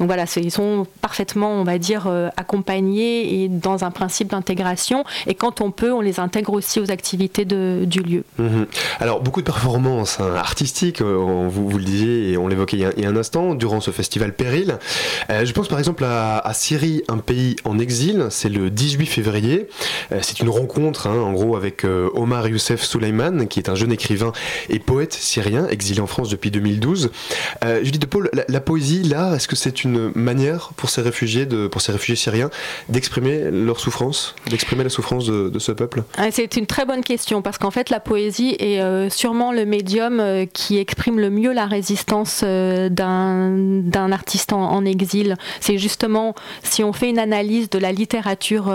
Donc voilà, ils sont parfaitement, on va dire, euh, accompagnés et dans un principe d'intégration. Et quand on peut, on les intègre aussi aux activités de, du lieu. Mmh. Alors beaucoup de performances hein, artistiques, on vous vous le disiez et on l'évoquait il, y a un instant, durant ce festival Péril. Euh, je pense par exemple à, Syrie, un pays en exil, c'est le 18 février. Euh, c'est une rencontre hein, en gros avec euh, Omar Youssef Souleyman, qui est un jeune écrivain et poète syrien, exilé en France depuis 2012. Euh, Judith de Paul, la, la poésie, là, est-ce que c'est une manière pour ces réfugiés, de, pour ces réfugiés syriens d'exprimer leur souffrance, d'exprimer la souffrance de, de, ce peuple? Ah, C'est une très bonne question, parce qu'en fait la poésie est euh, sûrement le médium euh, qui exprime le mieux la résistance euh, d'un artiste en, en exil. C'est justement, si on fait une analyse de la littérature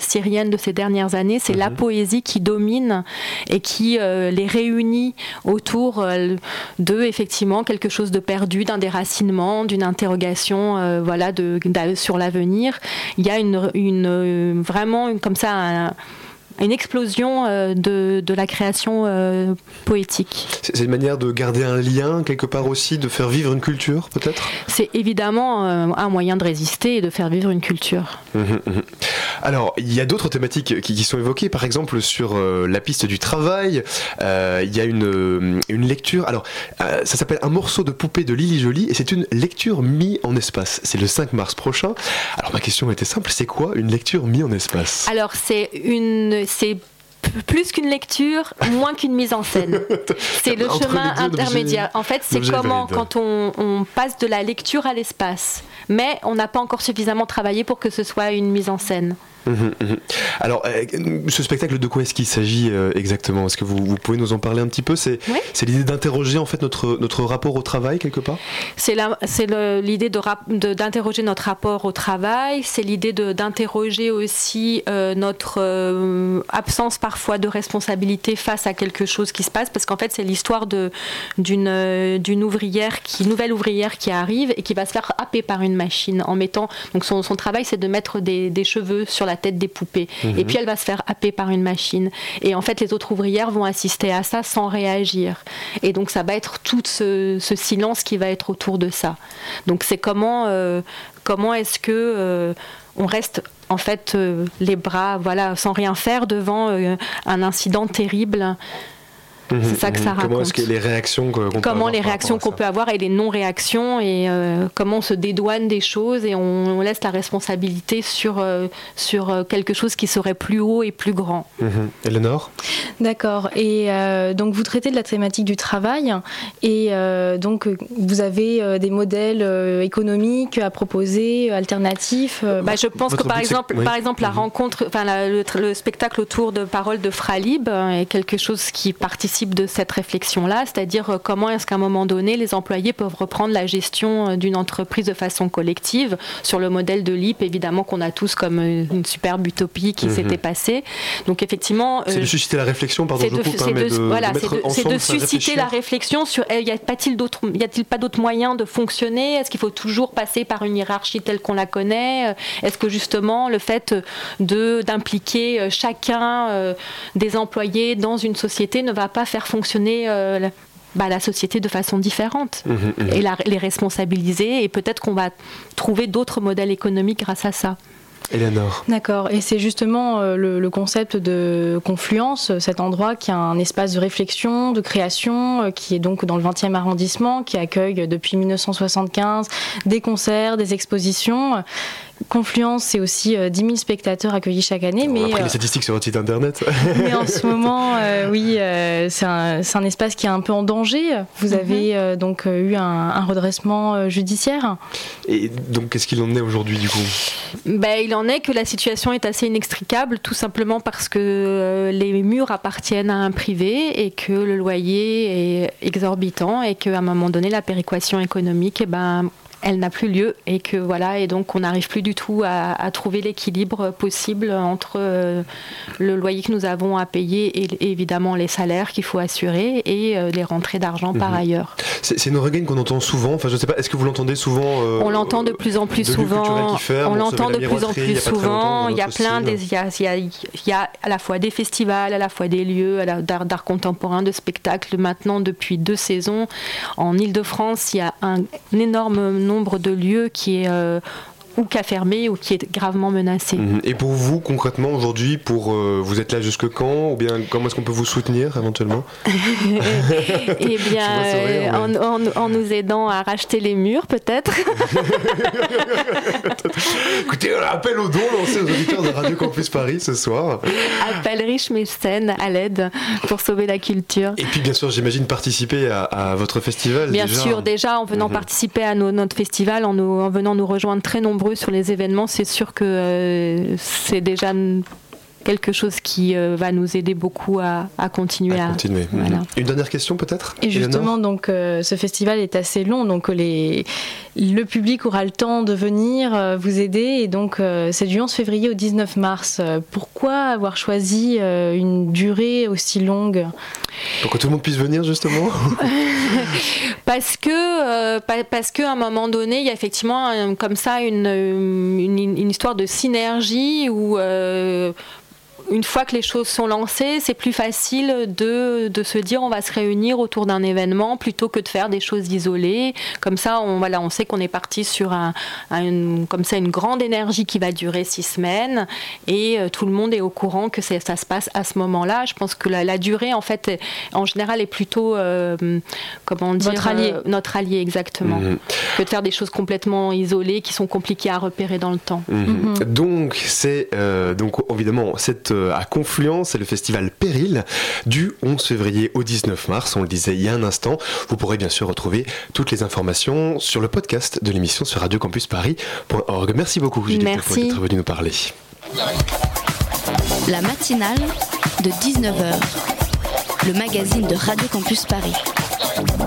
syrienne de ces dernières années, c'est mmh. la poésie qui domine et qui les réunit autour de, effectivement, quelque chose de perdu, d'un déracinement, d'une interrogation voilà, de, de, sur l'avenir. Il y a une, une, vraiment une, comme ça un, une explosion euh, de, de, la création euh, poétique. C'est une manière de garder un lien quelque part aussi, de faire vivre une culture peut-être? C'est évidemment euh, un moyen de résister et de faire vivre une culture. Mmh, mmh. Alors, il y a d'autres thématiques qui, sont évoquées, par exemple sur la piste du travail, il y a une, une lecture, alors ça s'appelle Un morceau de poupée de Lily Jolie, et c'est une lecture mise en espace. C'est le 5 mars prochain. Alors ma question était simple, c'est quoi une lecture mise en espace? Alors c'est une... c'est plus qu'une lecture, moins qu'une mise en scène. C'est le chemin intermédiaire. En fait, c'est comment quand on, passe de la lecture à l'espace, mais on n'a pas encore suffisamment travaillé pour que ce soit une mise en scène. Alors, euh, ce spectacle, de quoi est-ce qu'il s'agit euh, exactement? Est-ce que vous, pouvez nous en parler un petit peu? C'est l'idée d'interroger en fait notre, notre rapport au travail quelque part? C'est l'idée d'interroger notre rapport au travail, c'est l'idée d'interroger aussi euh, notre absence parfois de responsabilité face à quelque chose qui se passe, parce qu'en fait c'est l'histoire d'une ouvrière, qui, nouvelle ouvrière qui arrive et qui va se faire happer par une machine en mettant, donc son, son travail c'est de mettre des, des cheveux sur la tête des poupées. Et puis elle va se faire happer par une machine. Et en fait, les autres ouvrières vont assister à ça sans réagir. Et donc ça va être tout ce, silence qui va être autour de ça. Donc c'est comment, euh, comment est-ce que euh, on reste en fait euh, les bras voilà sans rien faire devant un incident terrible Mhm, c'est ça que ça mhm. raconte. Comment est-ce que les réactions qu'on peut Comment avoir les réactions qu'on peut avoir et les non-réactions et euh, comment on se dédouane des choses et on, laisse la responsabilité sur, euh, sur euh, quelque chose qui serait plus haut et plus grand. Mhm. Eleanor D'accord. Et donc vous traitez de la thématique du travail et donc vous avez des modèles économiques à proposer, alternatifs. Bah, je pense que par exemple, par exemple la rencontre, enfin le, le, spectacle autour de paroles de Fralib est quelque chose qui participe de cette réflexion-là, c'est-à-dire euh, comment est-ce qu'à un moment donné, les employés peuvent reprendre la gestion euh, d'une entreprise de façon collective, sur le modèle de l'IP, évidemment, qu'on a tous comme euh, une superbe utopie qui mhm. s'était passée. Donc effectivement... C'est de susciter la réflexion, pardon, c'est de, susciter la réflexion sur eh, y a-t-il pas d'autres moyens de fonctionner? Est-ce qu'il faut toujours passer par une hiérarchie telle qu'on la connaît? Est-ce que justement le fait de d'impliquer chacun des employés dans une société ne va pas faire fonctionner euh, bah, la société de façon différente mmh, mmh. et les responsabiliser. Et peut-être qu'on va trouver d'autres modèles économiques grâce à ça. Eleanor. D'accord, et c'est justement euh, le, concept de confluence, cet endroit qui a un espace de réflexion, de création, euh, qui est donc dans le 20e arrondissement, qui accueille depuis 1975 des concerts, des expositions. Confluence, c'est aussi 10 euh, 000 spectateurs accueillis chaque année. mais, les statistiques sur votre site internet. mais en ce moment, oui, c'est un, espace qui est un peu en danger. Vous mhm. avez donc eu un, redressement judiciaire. Et donc, qu'est-ce qu'il en est aujourd'hui du coup? Ben, Il en est que la situation est assez inextricable, tout simplement parce que euh, les murs appartiennent à un privé et que le loyer est exorbitant et qu'à un moment donné, la péréquation économique, eh ben, elle n'a plus lieu et que voilà et donc on n'arrive plus du tout à, trouver l'équilibre possible entre euh, le loyer que nous avons à payer et, évidemment les salaires qu'il faut assurer et euh, les rentrées d'argent par mhm. ailleurs. C'est une regain qu'on entend souvent. Enfin, je sais pas. Est-ce que vous l'entendez souvent euh, On l'entend de plus en plus souvent. on l'entend de plus en plus souvent. Il y a plein des. Il y a, il y a à la fois des festivals, à la fois des lieux d'art contemporain, de spectacles. Maintenant, depuis deux saisons, en Ile-de-France, il y a un énorme nombre nombre de lieux qui est euh, ou qui a fermé ou qui est gravement menacé. Mhm. Et pour vous, concrètement, aujourd'hui, pour euh, vous êtes là jusque quand Ou bien comment est-ce qu'on peut vous soutenir éventuellement Eh bien, euh, en, nous aidant à racheter les murs, peut-être. Écoutez, un appel au don lancé aux auditeurs de Radio Campus Paris ce soir. Appel riche mécène à l'aide pour sauver la culture. Et puis, bien sûr, j'imagine participer à, votre festival. Bien sûr, déjà en venant mhm. participer à notre festival, en, en venant nous rejoindre très nombreux sur les événements, c'est sûr que euh, c'est déjà quelque chose qui euh, va nous aider beaucoup à, continuer à, continuer. Mhm. Une dernière question peut-être Et justement, donc euh, ce festival est assez long, donc les, le public aura le temps de venir vous aider. Et donc c'est du 11 février au 19 mars. Pourquoi avoir choisi une durée aussi longue? Pour que tout le monde puisse venir justement Parce que parce qu'à un moment donné, il y a effectivement comme ça une, une, une, histoire de synergie où une fois que les choses sont lancées, c'est plus facile de, de, se dire on va se réunir autour d'un événement plutôt que de faire des choses isolées. Comme ça, on, voilà, on sait qu'on est parti sur un, une, comme ça, une grande énergie qui va durer six semaines et euh, tout le monde est au courant que ça se passe à ce moment-là. Je pense que la, durée, en fait, en général, est plutôt, euh, comment dire, notre allié. notre allié exactement, mhm. que de faire des choses complètement isolées qui sont compliquées à repérer dans le temps. Mhm. Mhm. Donc, c'est donc évidemment cette à Confluence, c'est le festival Péril du 11 février au 19 mars. On le disait il y a un instant. Vous pourrez bien sûr retrouver toutes les informations sur le podcast de l'émission sur radiocampusparis.org. Merci beaucoup, Judith, pour être venu nous parler. La matinale de 19h, le magazine de Radio Campus Paris.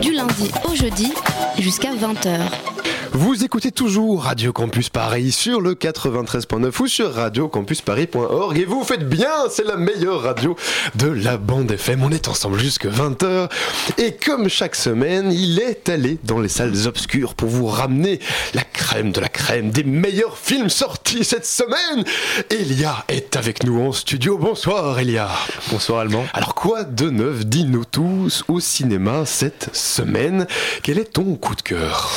Du lundi au jeudi jusqu'à 20h. Vous écoutez toujours Radio Campus Paris sur le 93.9 ou sur radiocampusparis.org et vous faites bien, c'est la meilleure radio de la bande FM. On est ensemble jusque 20h et comme chaque semaine, il est allé dans les salles obscures pour vous ramener la crème de la crème des meilleurs films sortis cette semaine. Elia est avec nous en studio. Bonsoir Elia. Bonsoir Allemand. Alors quoi de neuf dis-nous tous au cinéma cette semaine? Quel est ton coup de cœur?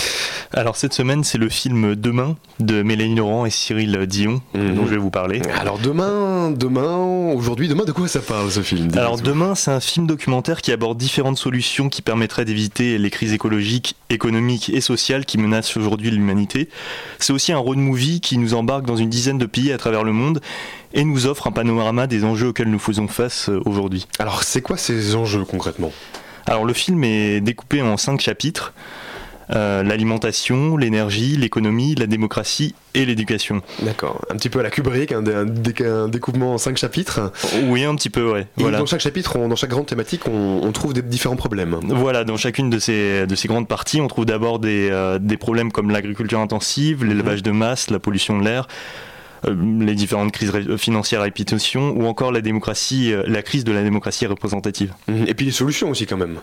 Alors cette semaine, c'est le film Demain de Mélanie Laurent et Cyril Dion mhm. dont je vais vous parler. Alors demain, demain, aujourd'hui, demain, de quoi ça parle ce film Alors demain, c'est un film documentaire qui aborde différentes solutions qui permettraient d'éviter les crises écologiques, économiques et sociales qui menacent aujourd'hui l'humanité. C'est aussi un road movie qui nous embarque dans une dizaine de pays à travers le monde et nous offre un panorama des enjeux auxquels nous faisons face euh, aujourd'hui. Alors c'est quoi ces enjeux concrètement? Alors le film est découpé en cinq chapitres. Euh, l'alimentation, l'énergie, l'économie, la démocratie et l'éducation. D'accord. Un petit peu à la Kubrick, un, découpement en cinq chapitres. Oui, un petit peu, ouais. Et dans chaque chapitre, dans chaque grande thématique, on, trouve des différents problèmes. Voilà, dans chacune de ces, de ces grandes parties, on trouve d'abord des, euh, des problèmes comme l'agriculture intensive, l'élevage mhm. de masse, la pollution de l'air, euh, les différentes crises financières à répétition ou encore la démocratie, la crise de la démocratie représentative. Mhm. Et puis les solutions aussi quand même.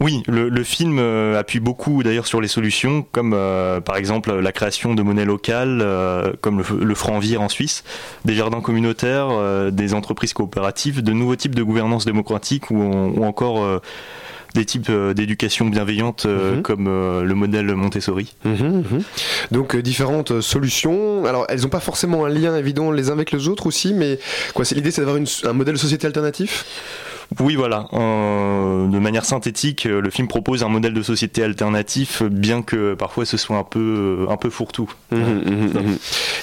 Oui, le, film euh, appuie beaucoup d'ailleurs sur les solutions, comme par exemple la création de monnaie locale, comme le, franc vire en Suisse, des jardins communautaires, des entreprises coopératives, de nouveaux types de gouvernance démocratique ou, ou encore des types euh, d'éducation bienveillante euh, mhm. comme euh, le modèle Montessori. Mhm, mhm. Donc différentes solutions. Alors elles n'ont pas forcément un lien évident les uns avec les autres aussi, mais quoi, c'est l'idée c'est d'avoir un modèle de société alternatif? Oui, voilà. de manière synthétique, euh, le film propose un modèle de société alternatif, bien que parfois ce soit un peu, un peu fourre-tout. Mmh, mmh, mmh,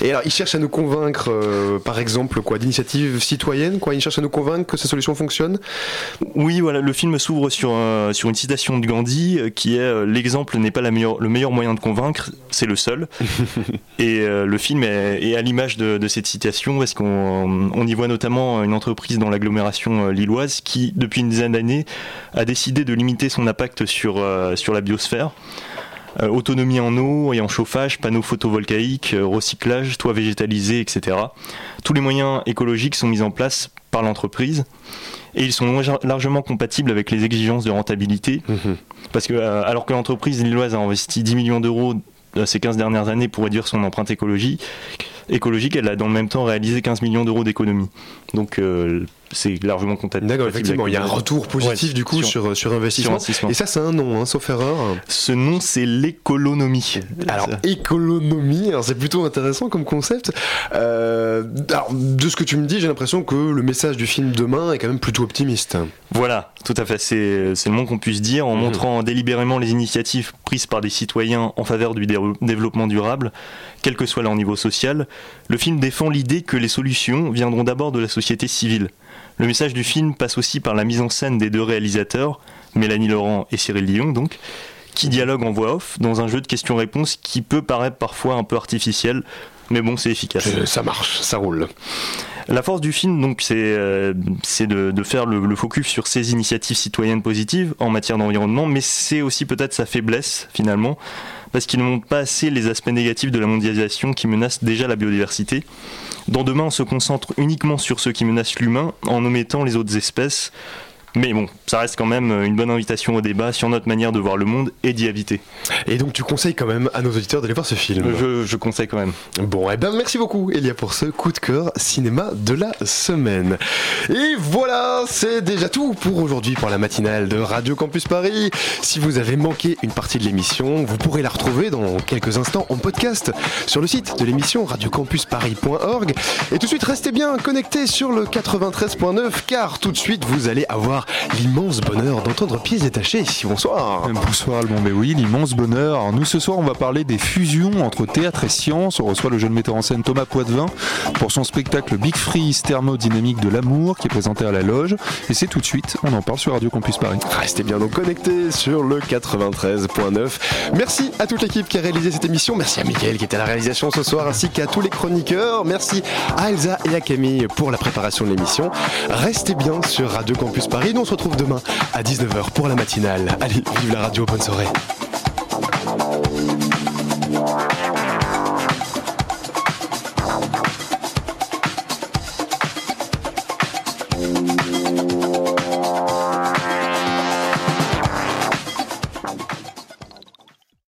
Et alors, il cherche à nous convaincre, euh, par exemple, quoi, d'initiatives citoyennes, quoi. Il cherche à nous convaincre que ces solutions fonctionnent? Oui, voilà. Le film s'ouvre sur, sur une citation de Gandhi qui est l'exemple n'est pas la meilleure, le meilleur moyen de convaincre, c'est le seul. Et le film est, à l'image de, de, cette citation parce qu'on on y voit notamment une entreprise dans l'agglomération lilloise qui depuis une dizaine d'années, a décidé de limiter son impact sur, euh, sur la biosphère. Euh, autonomie en eau et en chauffage, panneaux photovoltaïques, euh, recyclage, toits végétalisés, etc. Tous les moyens écologiques sont mis en place par l'entreprise et ils sont largement compatibles avec les exigences de rentabilité. Mmh Parce que alors que l'entreprise lilloise a investi 10 millions d'euros ces 15 dernières années pour réduire son empreinte écologique, écologique elle a dans le même temps réalisé 15 millions d'euros d'économie. Donc c'est largement comptable. D'accord, effectivement, il y a un retour positif du coup sur, sur, investissement. Et ça, c'est un nom, hein, sauf erreur. Ce nom, c'est l'économie. Alors, économie, alors c'est plutôt intéressant comme concept. Euh, alors, de ce que tu me dis, j'ai l'impression que le message du film Demain est quand même plutôt optimiste. Voilà, tout à fait. C'est le moins qu'on puisse dire en mhm. montrant délibérément les initiatives prises par des citoyens en faveur du développement durable, quel que soit leur niveau social. Le film défend l'idée que les solutions viendront d'abord de la société civile. Le message du film passe aussi par la mise en scène des deux réalisateurs, Mélanie Laurent et Cyril Dion donc, qui dialoguent en voix off dans un jeu de questions-réponses qui peut paraître parfois un peu artificiel, mais bon, c'est efficace. Euh, ça marche, ça roule. La force du film, donc, c'est euh, de, faire le, focus sur ces initiatives citoyennes positives en matière d'environnement, mais c'est aussi peut-être sa faiblesse, finalement, parce qu'il ne montre pas assez les aspects négatifs de la mondialisation qui menacent déjà la biodiversité. Dans Demain, on se concentre uniquement sur ceux qui menacent l'humain en omettant les autres espèces, Mais bon, ça reste quand même une bonne invitation au débat sur notre manière de voir le monde et d'y habiter. Et donc tu conseilles quand même à nos auditeurs d'aller voir ce film? Je, conseille quand même. Bon, et eh ben merci beaucoup Elia pour ce coup de cœur cinéma de la semaine. Et voilà, c'est déjà tout pour aujourd'hui pour la matinale de Radio Campus Paris. Si vous avez manqué une partie de l'émission, vous pourrez la retrouver dans quelques instants en podcast sur le site de l'émission radiocampusparis.org. Et tout de suite, restez bien connectés sur le 93.9 car tout de suite vous allez avoir l'immense bonheur d'entendre pieds détachés. Bonsoir. Bonsoir Alban, mais oui, l'immense bonheur. Alors, nous ce soir on va parler des fusions entre théâtre et science. On reçoit le jeune metteur en scène Thomas Poitvin pour son spectacle Big Freeze thermodynamique de l'amour qui est présenté à la loge. Et c'est tout de suite, on en parle sur Radio Campus Paris. Restez bien donc connectés sur le 93.9. Merci à toute l'équipe qui a réalisé cette émission. Merci à Mickaël qui était à la réalisation ce soir ainsi qu'à tous les chroniqueurs. Merci à Elsa et à Camille pour la préparation de l'émission. Restez bien sur Radio Campus Paris. Nous on se retrouve demain à 19h pour la matinale. Allez, vive la radio, bonne soirée.